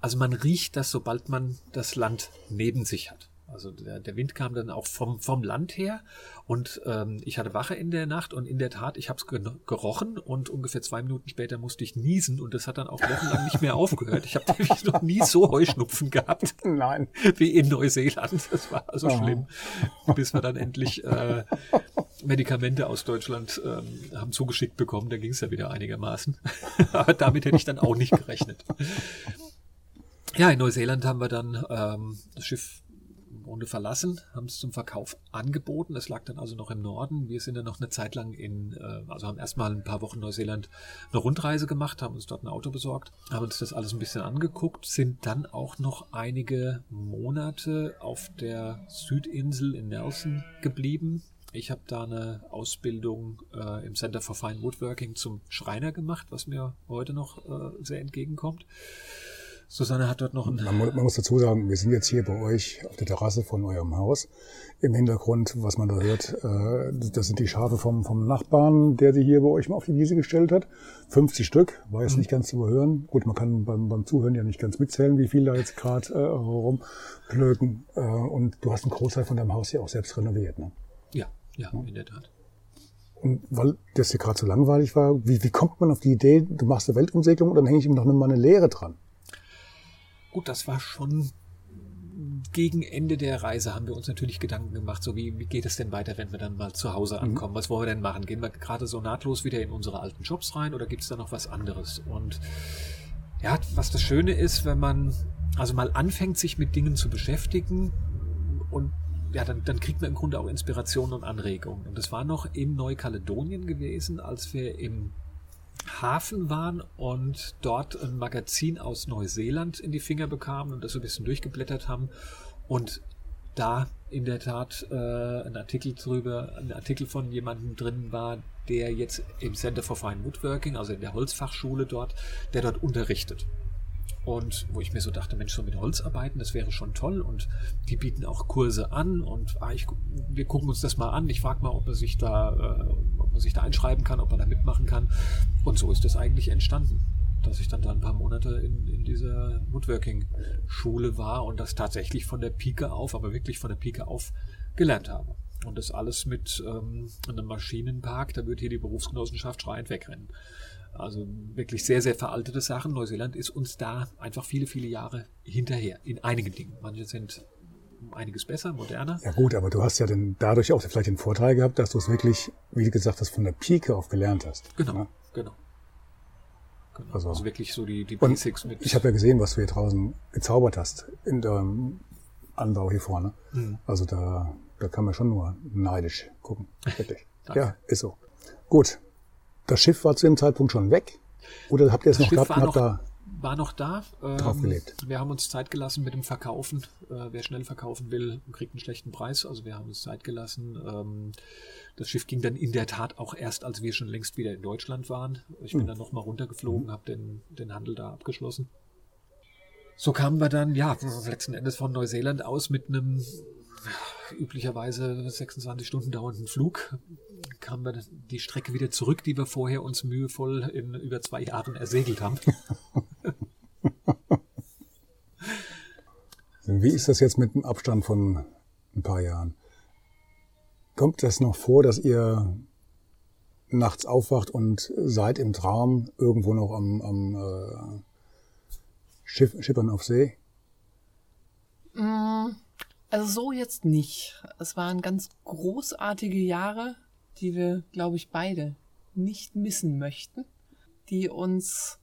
also man riecht das, sobald man das Land neben sich hat. Also der, der Wind kam dann auch vom, vom Land her und ähm, ich hatte Wache in der Nacht und in der Tat, ich habe es gerochen und ungefähr zwei Minuten später musste ich niesen und das hat dann auch wochenlang nicht mehr aufgehört. Ich habe nämlich noch nie so Heuschnupfen gehabt Nein. wie in Neuseeland. Das war also Oh. schlimm, bis wir dann endlich äh, Medikamente aus Deutschland ähm, haben zugeschickt bekommen. Da ging es ja wieder einigermaßen. Aber damit hätte ich dann auch nicht gerechnet. Ja, in Neuseeland haben wir dann ähm, das Schiff im Grunde verlassen, haben es zum Verkauf angeboten. Es lag dann also noch im Norden. Wir sind dann noch eine Zeit lang in, äh, also haben erstmal ein paar Wochen Neuseeland eine Rundreise gemacht, haben uns dort ein Auto besorgt, haben uns das alles ein bisschen angeguckt, sind dann auch noch einige Monate auf der Südinsel in Nelson geblieben. Ich habe da eine Ausbildung äh, im Center for Fine Woodworking zum Schreiner gemacht, was mir heute noch äh, sehr entgegenkommt. Susanne hat dort noch ein Man, man muss dazu sagen, wir sind jetzt hier bei euch auf der Terrasse von eurem Haus. Im Hintergrund, was man da hört, äh, das sind die Schafe vom, vom Nachbarn, der sie hier bei euch mal auf die Wiese gestellt hat. 50 Stück, war jetzt nicht ganz zu überhören. Gut, man kann beim, beim Zuhören ja nicht ganz mitzählen, wie viel da jetzt gerade äh, rumplöken. Äh, und du hast einen Großteil von deinem Haus hier auch selbst renoviert. Ne? Ja, ja, in der Tat. Und weil das hier gerade so langweilig war, wie, wie kommt man auf die Idee, du machst eine Weltumsegelung und dann hänge ich ihm noch mal eine Lehre dran? Gut, das war schon gegen Ende der Reise haben wir uns natürlich Gedanken gemacht, so wie, wie geht es denn weiter, wenn wir dann mal zu Hause ankommen? Was wollen wir denn machen? Gehen wir gerade so nahtlos wieder in unsere alten Jobs rein oder gibt es da noch was anderes? Und ja, was das Schöne ist, wenn man also mal anfängt, sich mit Dingen zu beschäftigen und ja, dann, dann kriegt man im Grunde auch Inspiration und Anregungen. Und das war noch in Neukaledonien gewesen, als wir im Hafen waren und dort ein Magazin aus Neuseeland in die Finger bekamen und das so ein bisschen durchgeblättert haben. Und da in der Tat äh, ein Artikel drüber, ein Artikel von jemandem drin war, der jetzt im Center for Fine Woodworking, also in der Holzfachschule dort, der dort unterrichtet. Und wo ich mir so dachte, Mensch, so mit Holz arbeiten, das wäre schon toll. Und die bieten auch Kurse an und ah, ich, wir gucken uns das mal an. Ich frage mal, ob man sich da, äh, man sich da einschreiben kann, ob man da mitmachen kann. Und so ist das eigentlich entstanden dass ich dann da ein paar Monate in, in dieser Woodworking-Schule war und das tatsächlich von der Pike auf, aber wirklich von der Pike auf gelernt habe. Und das alles mit ähm, einem Maschinenpark, da wird hier die Berufsgenossenschaft schreiend wegrennen. Also wirklich sehr, sehr veraltete Sachen. Neuseeland ist uns da einfach viele, viele Jahre hinterher in einigen Dingen. Manche sind einiges besser, moderner. Ja gut, aber du hast ja dann dadurch auch vielleicht den Vorteil gehabt, dass du es wirklich, wie du gesagt hast, von der Pike auf gelernt hast. Genau, ja? genau. genau. Also, also, wirklich so die, die Basics mit. Ich habe ja gesehen, was du hier draußen gezaubert hast in deinem Anbau hier vorne. Mhm. Also da, da kann man schon nur neidisch gucken. Wirklich. ja, ist so. Gut, das Schiff war zu dem Zeitpunkt schon weg? Oder habt ihr es noch Schiff gehabt und habt da war noch da. Ähm, draufgelegt? Wir haben uns Zeit gelassen mit dem Verkaufen. Äh, wer schnell verkaufen will, kriegt einen schlechten Preis. Also wir haben uns Zeit gelassen. Ähm, das Schiff ging dann in der Tat auch erst, als wir schon längst wieder in Deutschland waren. Ich bin hm. dann nochmal runtergeflogen, hm. habe den, den Handel da abgeschlossen. So kamen wir dann, ja, letzten Endes von Neuseeland aus mit einem üblicherweise 26 Stunden dauernden Flug kamen wir die Strecke wieder zurück, die wir vorher uns mühevoll in über zwei Jahren ersegelt haben. Wie ist das jetzt mit einem Abstand von ein paar Jahren? Kommt das noch vor, dass ihr nachts aufwacht und seid im Traum irgendwo noch am, am äh, Schiff, Schippern auf See? Mm, also so jetzt nicht. Es waren ganz großartige Jahre, die wir, glaube ich, beide nicht missen möchten, die uns,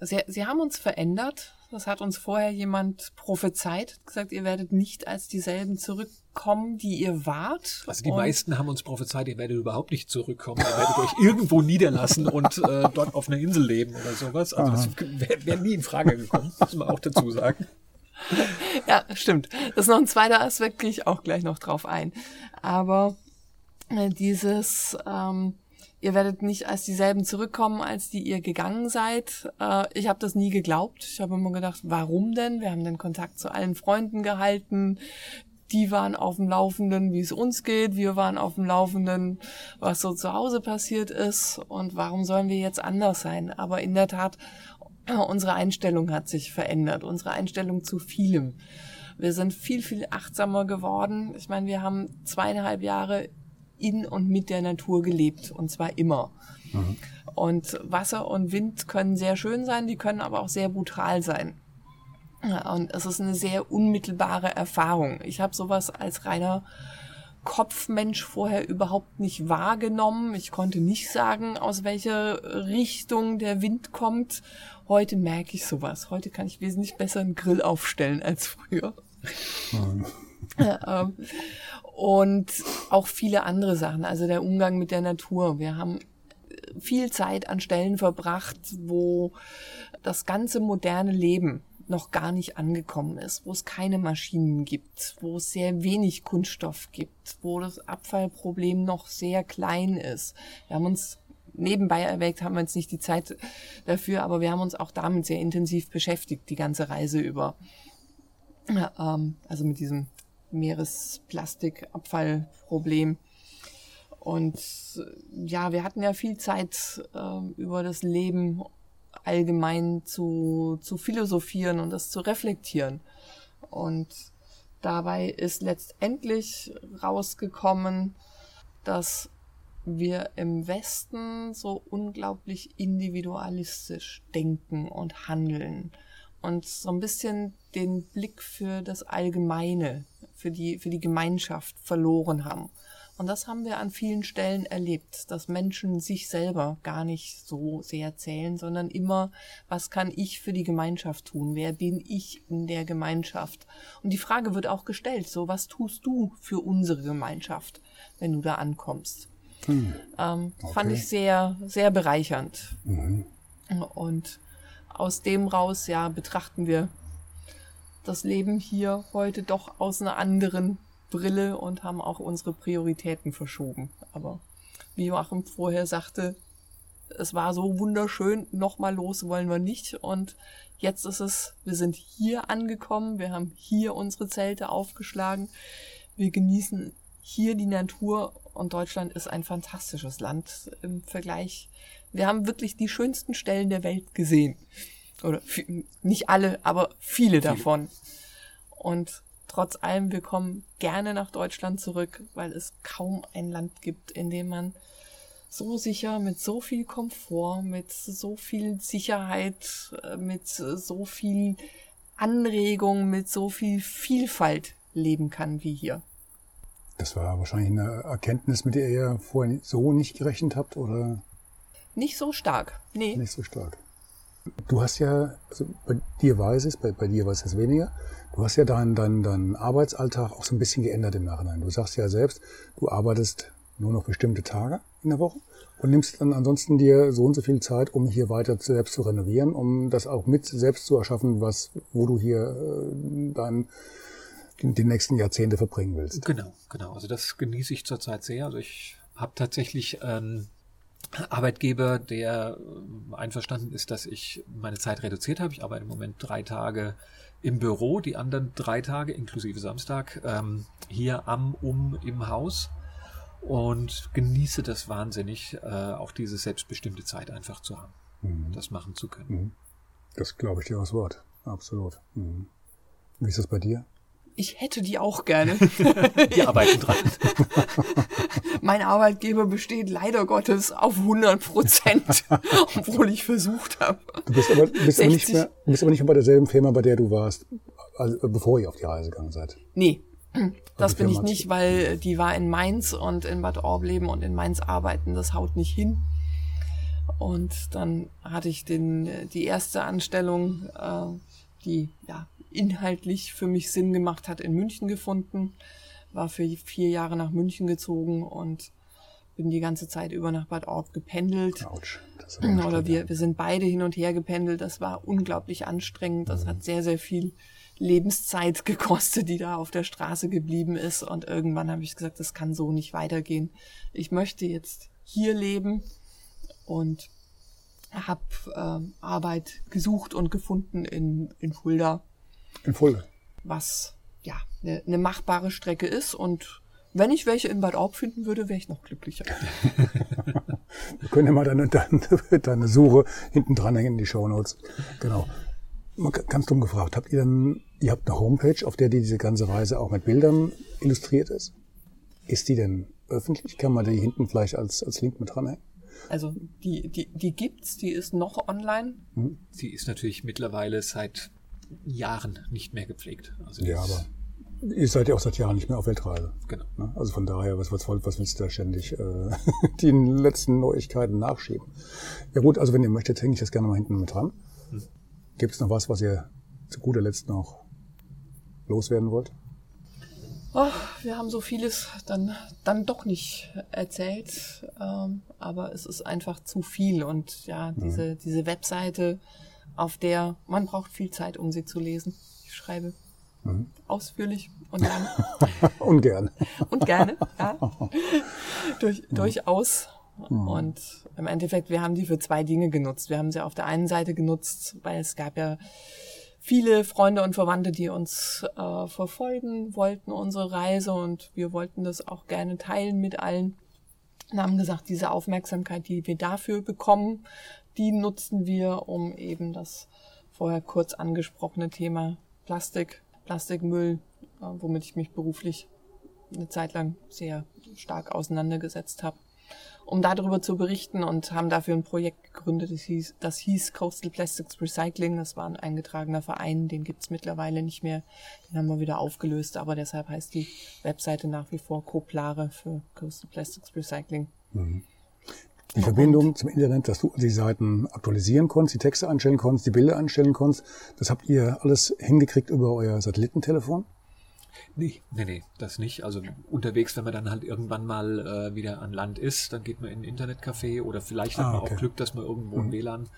sie, sie haben uns verändert. Das hat uns vorher jemand prophezeit, gesagt, ihr werdet nicht als dieselben zurückkommen, die ihr wart. Also die und meisten haben uns prophezeit, ihr werdet überhaupt nicht zurückkommen, ihr werdet euch irgendwo niederlassen und äh, dort auf einer Insel leben oder sowas. Also Aha. das wäre wär nie in Frage gekommen, muss man auch dazu sagen. Ja, stimmt. Das ist noch ein zweiter Aspekt, gehe ich auch gleich noch drauf ein. Aber äh, dieses, ähm, ihr werdet nicht als dieselben zurückkommen, als die ihr gegangen seid. Äh, ich habe das nie geglaubt. Ich habe immer gedacht, warum denn? Wir haben den Kontakt zu allen Freunden gehalten. Die waren auf dem Laufenden, wie es uns geht. Wir waren auf dem Laufenden, was so zu Hause passiert ist. Und warum sollen wir jetzt anders sein? Aber in der Tat, unsere Einstellung hat sich verändert. Unsere Einstellung zu vielem. Wir sind viel, viel achtsamer geworden. Ich meine, wir haben zweieinhalb Jahre in und mit der Natur gelebt und zwar immer. Mhm. Und Wasser und Wind können sehr schön sein, die können aber auch sehr brutal sein. Und es ist eine sehr unmittelbare Erfahrung. Ich habe sowas als reiner Kopfmensch vorher überhaupt nicht wahrgenommen. Ich konnte nicht sagen, aus welcher Richtung der Wind kommt. Heute merke ich sowas. Heute kann ich wesentlich besser einen Grill aufstellen als früher. Mhm. ähm, und auch viele andere Sachen, also der Umgang mit der Natur. Wir haben viel Zeit an Stellen verbracht, wo das ganze moderne Leben noch gar nicht angekommen ist, wo es keine Maschinen gibt, wo es sehr wenig Kunststoff gibt, wo das Abfallproblem noch sehr klein ist. Wir haben uns nebenbei erwägt, haben wir uns nicht die Zeit dafür, aber wir haben uns auch damit sehr intensiv beschäftigt, die ganze Reise über. Ähm, also mit diesem Meeresplastikabfallproblem. Und ja, wir hatten ja viel Zeit äh, über das Leben allgemein zu, zu philosophieren und das zu reflektieren. Und dabei ist letztendlich rausgekommen, dass wir im Westen so unglaublich individualistisch denken und handeln und so ein bisschen den Blick für das Allgemeine, für die, für die Gemeinschaft verloren haben. Und das haben wir an vielen Stellen erlebt, dass Menschen sich selber gar nicht so sehr zählen, sondern immer, was kann ich für die Gemeinschaft tun? Wer bin ich in der Gemeinschaft? Und die Frage wird auch gestellt, so was tust du für unsere Gemeinschaft, wenn du da ankommst? Hm. Ähm, okay. Fand ich sehr, sehr bereichernd. Mhm. Und aus dem raus, ja, betrachten wir das Leben hier heute doch aus einer anderen Brille und haben auch unsere Prioritäten verschoben. Aber wie Joachim vorher sagte, es war so wunderschön, nochmal los wollen wir nicht. Und jetzt ist es, wir sind hier angekommen, wir haben hier unsere Zelte aufgeschlagen, wir genießen hier die Natur und Deutschland ist ein fantastisches Land im Vergleich. Wir haben wirklich die schönsten Stellen der Welt gesehen. Oder nicht alle, aber viele, viele. davon. Und trotz allem, wir kommen gerne nach Deutschland zurück, weil es kaum ein Land gibt, in dem man so sicher, mit so viel Komfort, mit so viel Sicherheit, äh, mit so viel Anregung, mit so viel Vielfalt leben kann wie hier. Das war wahrscheinlich eine Erkenntnis, mit der ihr vorher so nicht gerechnet habt, oder? Nicht so stark, nee. Nicht so stark. Du hast ja, also bei dir weiß es, bei, bei dir weiß es weniger, du hast ja deinen dein, dein Arbeitsalltag auch so ein bisschen geändert im Nachhinein. Du sagst ja selbst, du arbeitest nur noch bestimmte Tage in der Woche und nimmst dann ansonsten dir so und so viel Zeit, um hier weiter selbst zu renovieren, um das auch mit selbst zu erschaffen, was, wo du hier äh, dein, die nächsten Jahrzehnte verbringen willst. Genau, genau. Also das genieße ich zurzeit sehr. Also ich habe tatsächlich ähm, Arbeitgeber, der äh, einverstanden ist, dass ich meine Zeit reduziert habe. Ich arbeite im Moment drei Tage im Büro, die anderen drei Tage inklusive Samstag ähm, hier am, um, im Haus und genieße das wahnsinnig, äh, auch diese selbstbestimmte Zeit einfach zu haben, mhm. das machen zu können. Mhm. Das glaube ich dir aus Wort, absolut. Mhm. Wie ist das bei dir? Ich hätte die auch gerne. die arbeiten dran. mein Arbeitgeber besteht leider Gottes auf 100 Prozent, obwohl ich versucht habe. Du bist aber, bist aber, nicht, mehr, bist aber nicht mehr bei derselben Firma, bei der du warst, also bevor ihr auf die Reise gegangen seid. Nee, das bin ich nicht, weil die war in Mainz und in Bad Orb und in Mainz arbeiten. Das haut nicht hin. Und dann hatte ich den, die erste Anstellung, äh, die ja inhaltlich für mich Sinn gemacht hat, in München gefunden. War für vier Jahre nach München gezogen und bin die ganze Zeit über nach Bad Orb gependelt. Autsch, ist Oder wir, wir sind beide hin und her gependelt. Das war unglaublich anstrengend. Das mhm. hat sehr, sehr viel Lebenszeit gekostet, die da auf der Straße geblieben ist. Und irgendwann habe ich gesagt, das kann so nicht weitergehen. Ich möchte jetzt hier leben und habe äh, Arbeit gesucht und gefunden in, in Fulda in Fulda. Was ja eine ne machbare Strecke ist und wenn ich welche in Bad Aub finden würde, wäre ich noch glücklicher. Wir können ja mal deine, deine, deine Suche hinten dranhängen in die Show Notes. Genau. Ganz dumm gefragt, habt ihr denn, ihr habt eine Homepage, auf der die diese ganze Reise auch mit Bildern illustriert ist? Ist die denn öffentlich? Kann man die hinten vielleicht als, als Link mit dranhängen? Also die, die, die gibt's, die ist noch online. Hm. Sie ist natürlich mittlerweile seit Jahren nicht mehr gepflegt. Also ja, aber ihr seid ja auch seit Jahren nicht mehr auf Weltreise. Genau. Ne? Also von daher, was, was, was willst du da ständig äh, die letzten Neuigkeiten nachschieben? Ja gut, also wenn ihr möchtet, hänge ich das gerne mal hinten mit dran. Hm. Gibt es noch was, was ihr zu guter Letzt noch loswerden wollt? Oh, wir haben so vieles dann, dann doch nicht erzählt, ähm, aber es ist einfach zu viel und ja, diese, mhm. diese Webseite, auf der man braucht viel Zeit, um sie zu lesen. Ich schreibe mhm. ausführlich und gerne. und gerne. und gerne, ja. Durch, mhm. Durchaus. Mhm. Und im Endeffekt, wir haben die für zwei Dinge genutzt. Wir haben sie auf der einen Seite genutzt, weil es gab ja viele Freunde und Verwandte, die uns äh, verfolgen wollten, unsere Reise und wir wollten das auch gerne teilen mit allen. Und haben gesagt, diese Aufmerksamkeit, die wir dafür bekommen, die nutzen wir, um eben das vorher kurz angesprochene Thema Plastik, Plastikmüll, äh, womit ich mich beruflich eine Zeit lang sehr stark auseinandergesetzt habe, um darüber zu berichten und haben dafür ein Projekt gegründet, das hieß, das hieß Coastal Plastics Recycling. Das war ein eingetragener Verein, den gibt's mittlerweile nicht mehr. Den haben wir wieder aufgelöst, aber deshalb heißt die Webseite nach wie vor Coplare für Coastal Plastics Recycling. Mhm. Die Verbindung zum Internet, dass du die Seiten aktualisieren konntest, die Texte anstellen konntest, die Bilder anstellen konntest, das habt ihr alles hingekriegt über euer Satellitentelefon? Nee, nee, nee, das nicht. Also unterwegs, wenn man dann halt irgendwann mal äh, wieder an Land ist, dann geht man in ein Internetcafé oder vielleicht ah, hat man okay. auch Glück, dass man irgendwo ein mhm. WLAN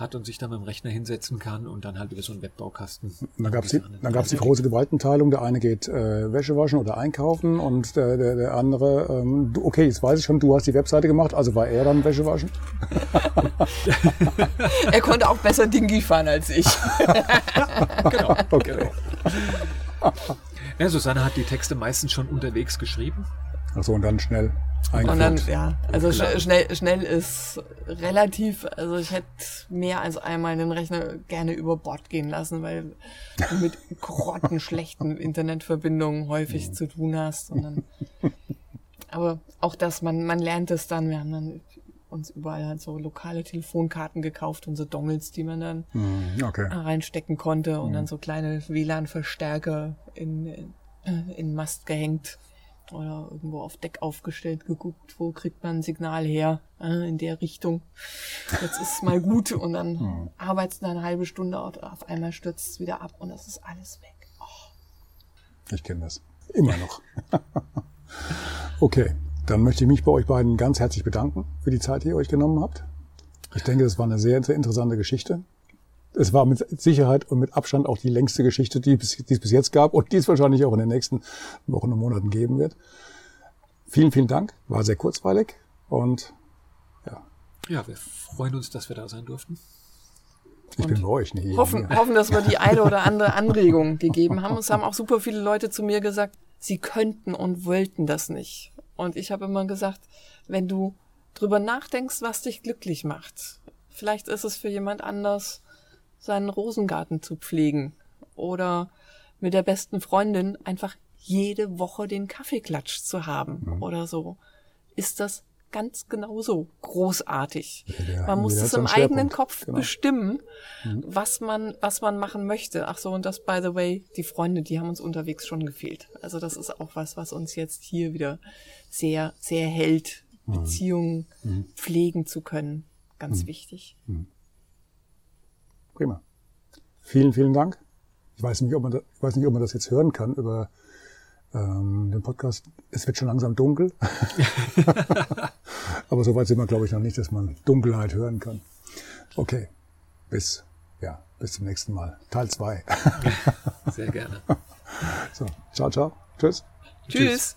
hat und sich dann mit dem Rechner hinsetzen kann und dann halt wieder so ein Webbaukasten. Dann gab es die, dann gab's die große Gewaltenteilung. Der eine geht äh, Wäsche waschen oder einkaufen und der, der, der andere, ähm, du, okay, jetzt weiß ich schon, du hast die Webseite gemacht, also war er dann Wäsche waschen? er konnte auch besser Dingi fahren als ich. genau, okay. Genau. Ja, Susanne hat die Texte meistens schon unterwegs geschrieben. Achso, und dann schnell und dann, ja, also sch schnell, schnell ist relativ, also ich hätte mehr als einmal den Rechner gerne über Bord gehen lassen, weil du mit grottenschlechten Internetverbindungen häufig zu tun hast. Und dann, aber auch das, man, man lernt es dann. Wir haben dann uns überall halt so lokale Telefonkarten gekauft und so Dongles, die man dann hm, okay. reinstecken konnte und dann hm. so kleine WLAN-Verstärker in, in, in Mast gehängt oder irgendwo auf Deck aufgestellt, geguckt, wo kriegt man ein Signal her, äh, in der Richtung. Jetzt ist es mal gut und dann hm. arbeitest du eine halbe Stunde und auf einmal stürzt es wieder ab und das ist alles weg. Oh. Ich kenne das. Immer noch. okay, dann möchte ich mich bei euch beiden ganz herzlich bedanken für die Zeit, die ihr euch genommen habt. Ich denke, das war eine sehr, sehr interessante Geschichte es war mit Sicherheit und mit Abstand auch die längste Geschichte, die, die es bis jetzt gab und die es wahrscheinlich auch in den nächsten Wochen und Monaten geben wird. Vielen, vielen Dank. War sehr kurzweilig und ja. Ja, wir freuen uns, dass wir da sein durften. Ich und bin bei euch nicht. Hoffen, hoffen, dass wir die eine oder andere Anregung gegeben haben. Es haben auch super viele Leute zu mir gesagt, sie könnten und wollten das nicht. Und ich habe immer gesagt, wenn du drüber nachdenkst, was dich glücklich macht, vielleicht ist es für jemand anders seinen Rosengarten zu pflegen oder mit der besten Freundin einfach jede Woche den Kaffeeklatsch zu haben mhm. oder so, ist das ganz genauso großartig. Ja, man muss es im eigenen Kopf genau. bestimmen, mhm. was man, was man machen möchte. Ach so, und das, by the way, die Freunde, die haben uns unterwegs schon gefehlt. Also das ist auch was, was uns jetzt hier wieder sehr, sehr hält, mhm. Beziehungen mhm. pflegen zu können. Ganz mhm. wichtig. Mhm. Prima. Vielen, vielen Dank. Ich weiß nicht, ob man, da, ich weiß nicht, ob man das jetzt hören kann über ähm, den Podcast. Es wird schon langsam dunkel. Aber so weit sind wir, glaube ich, noch nicht, dass man Dunkelheit hören kann. Okay. Bis, ja, bis zum nächsten Mal. Teil zwei. Sehr gerne. So, ciao, ciao. Tschüss. Tschüss.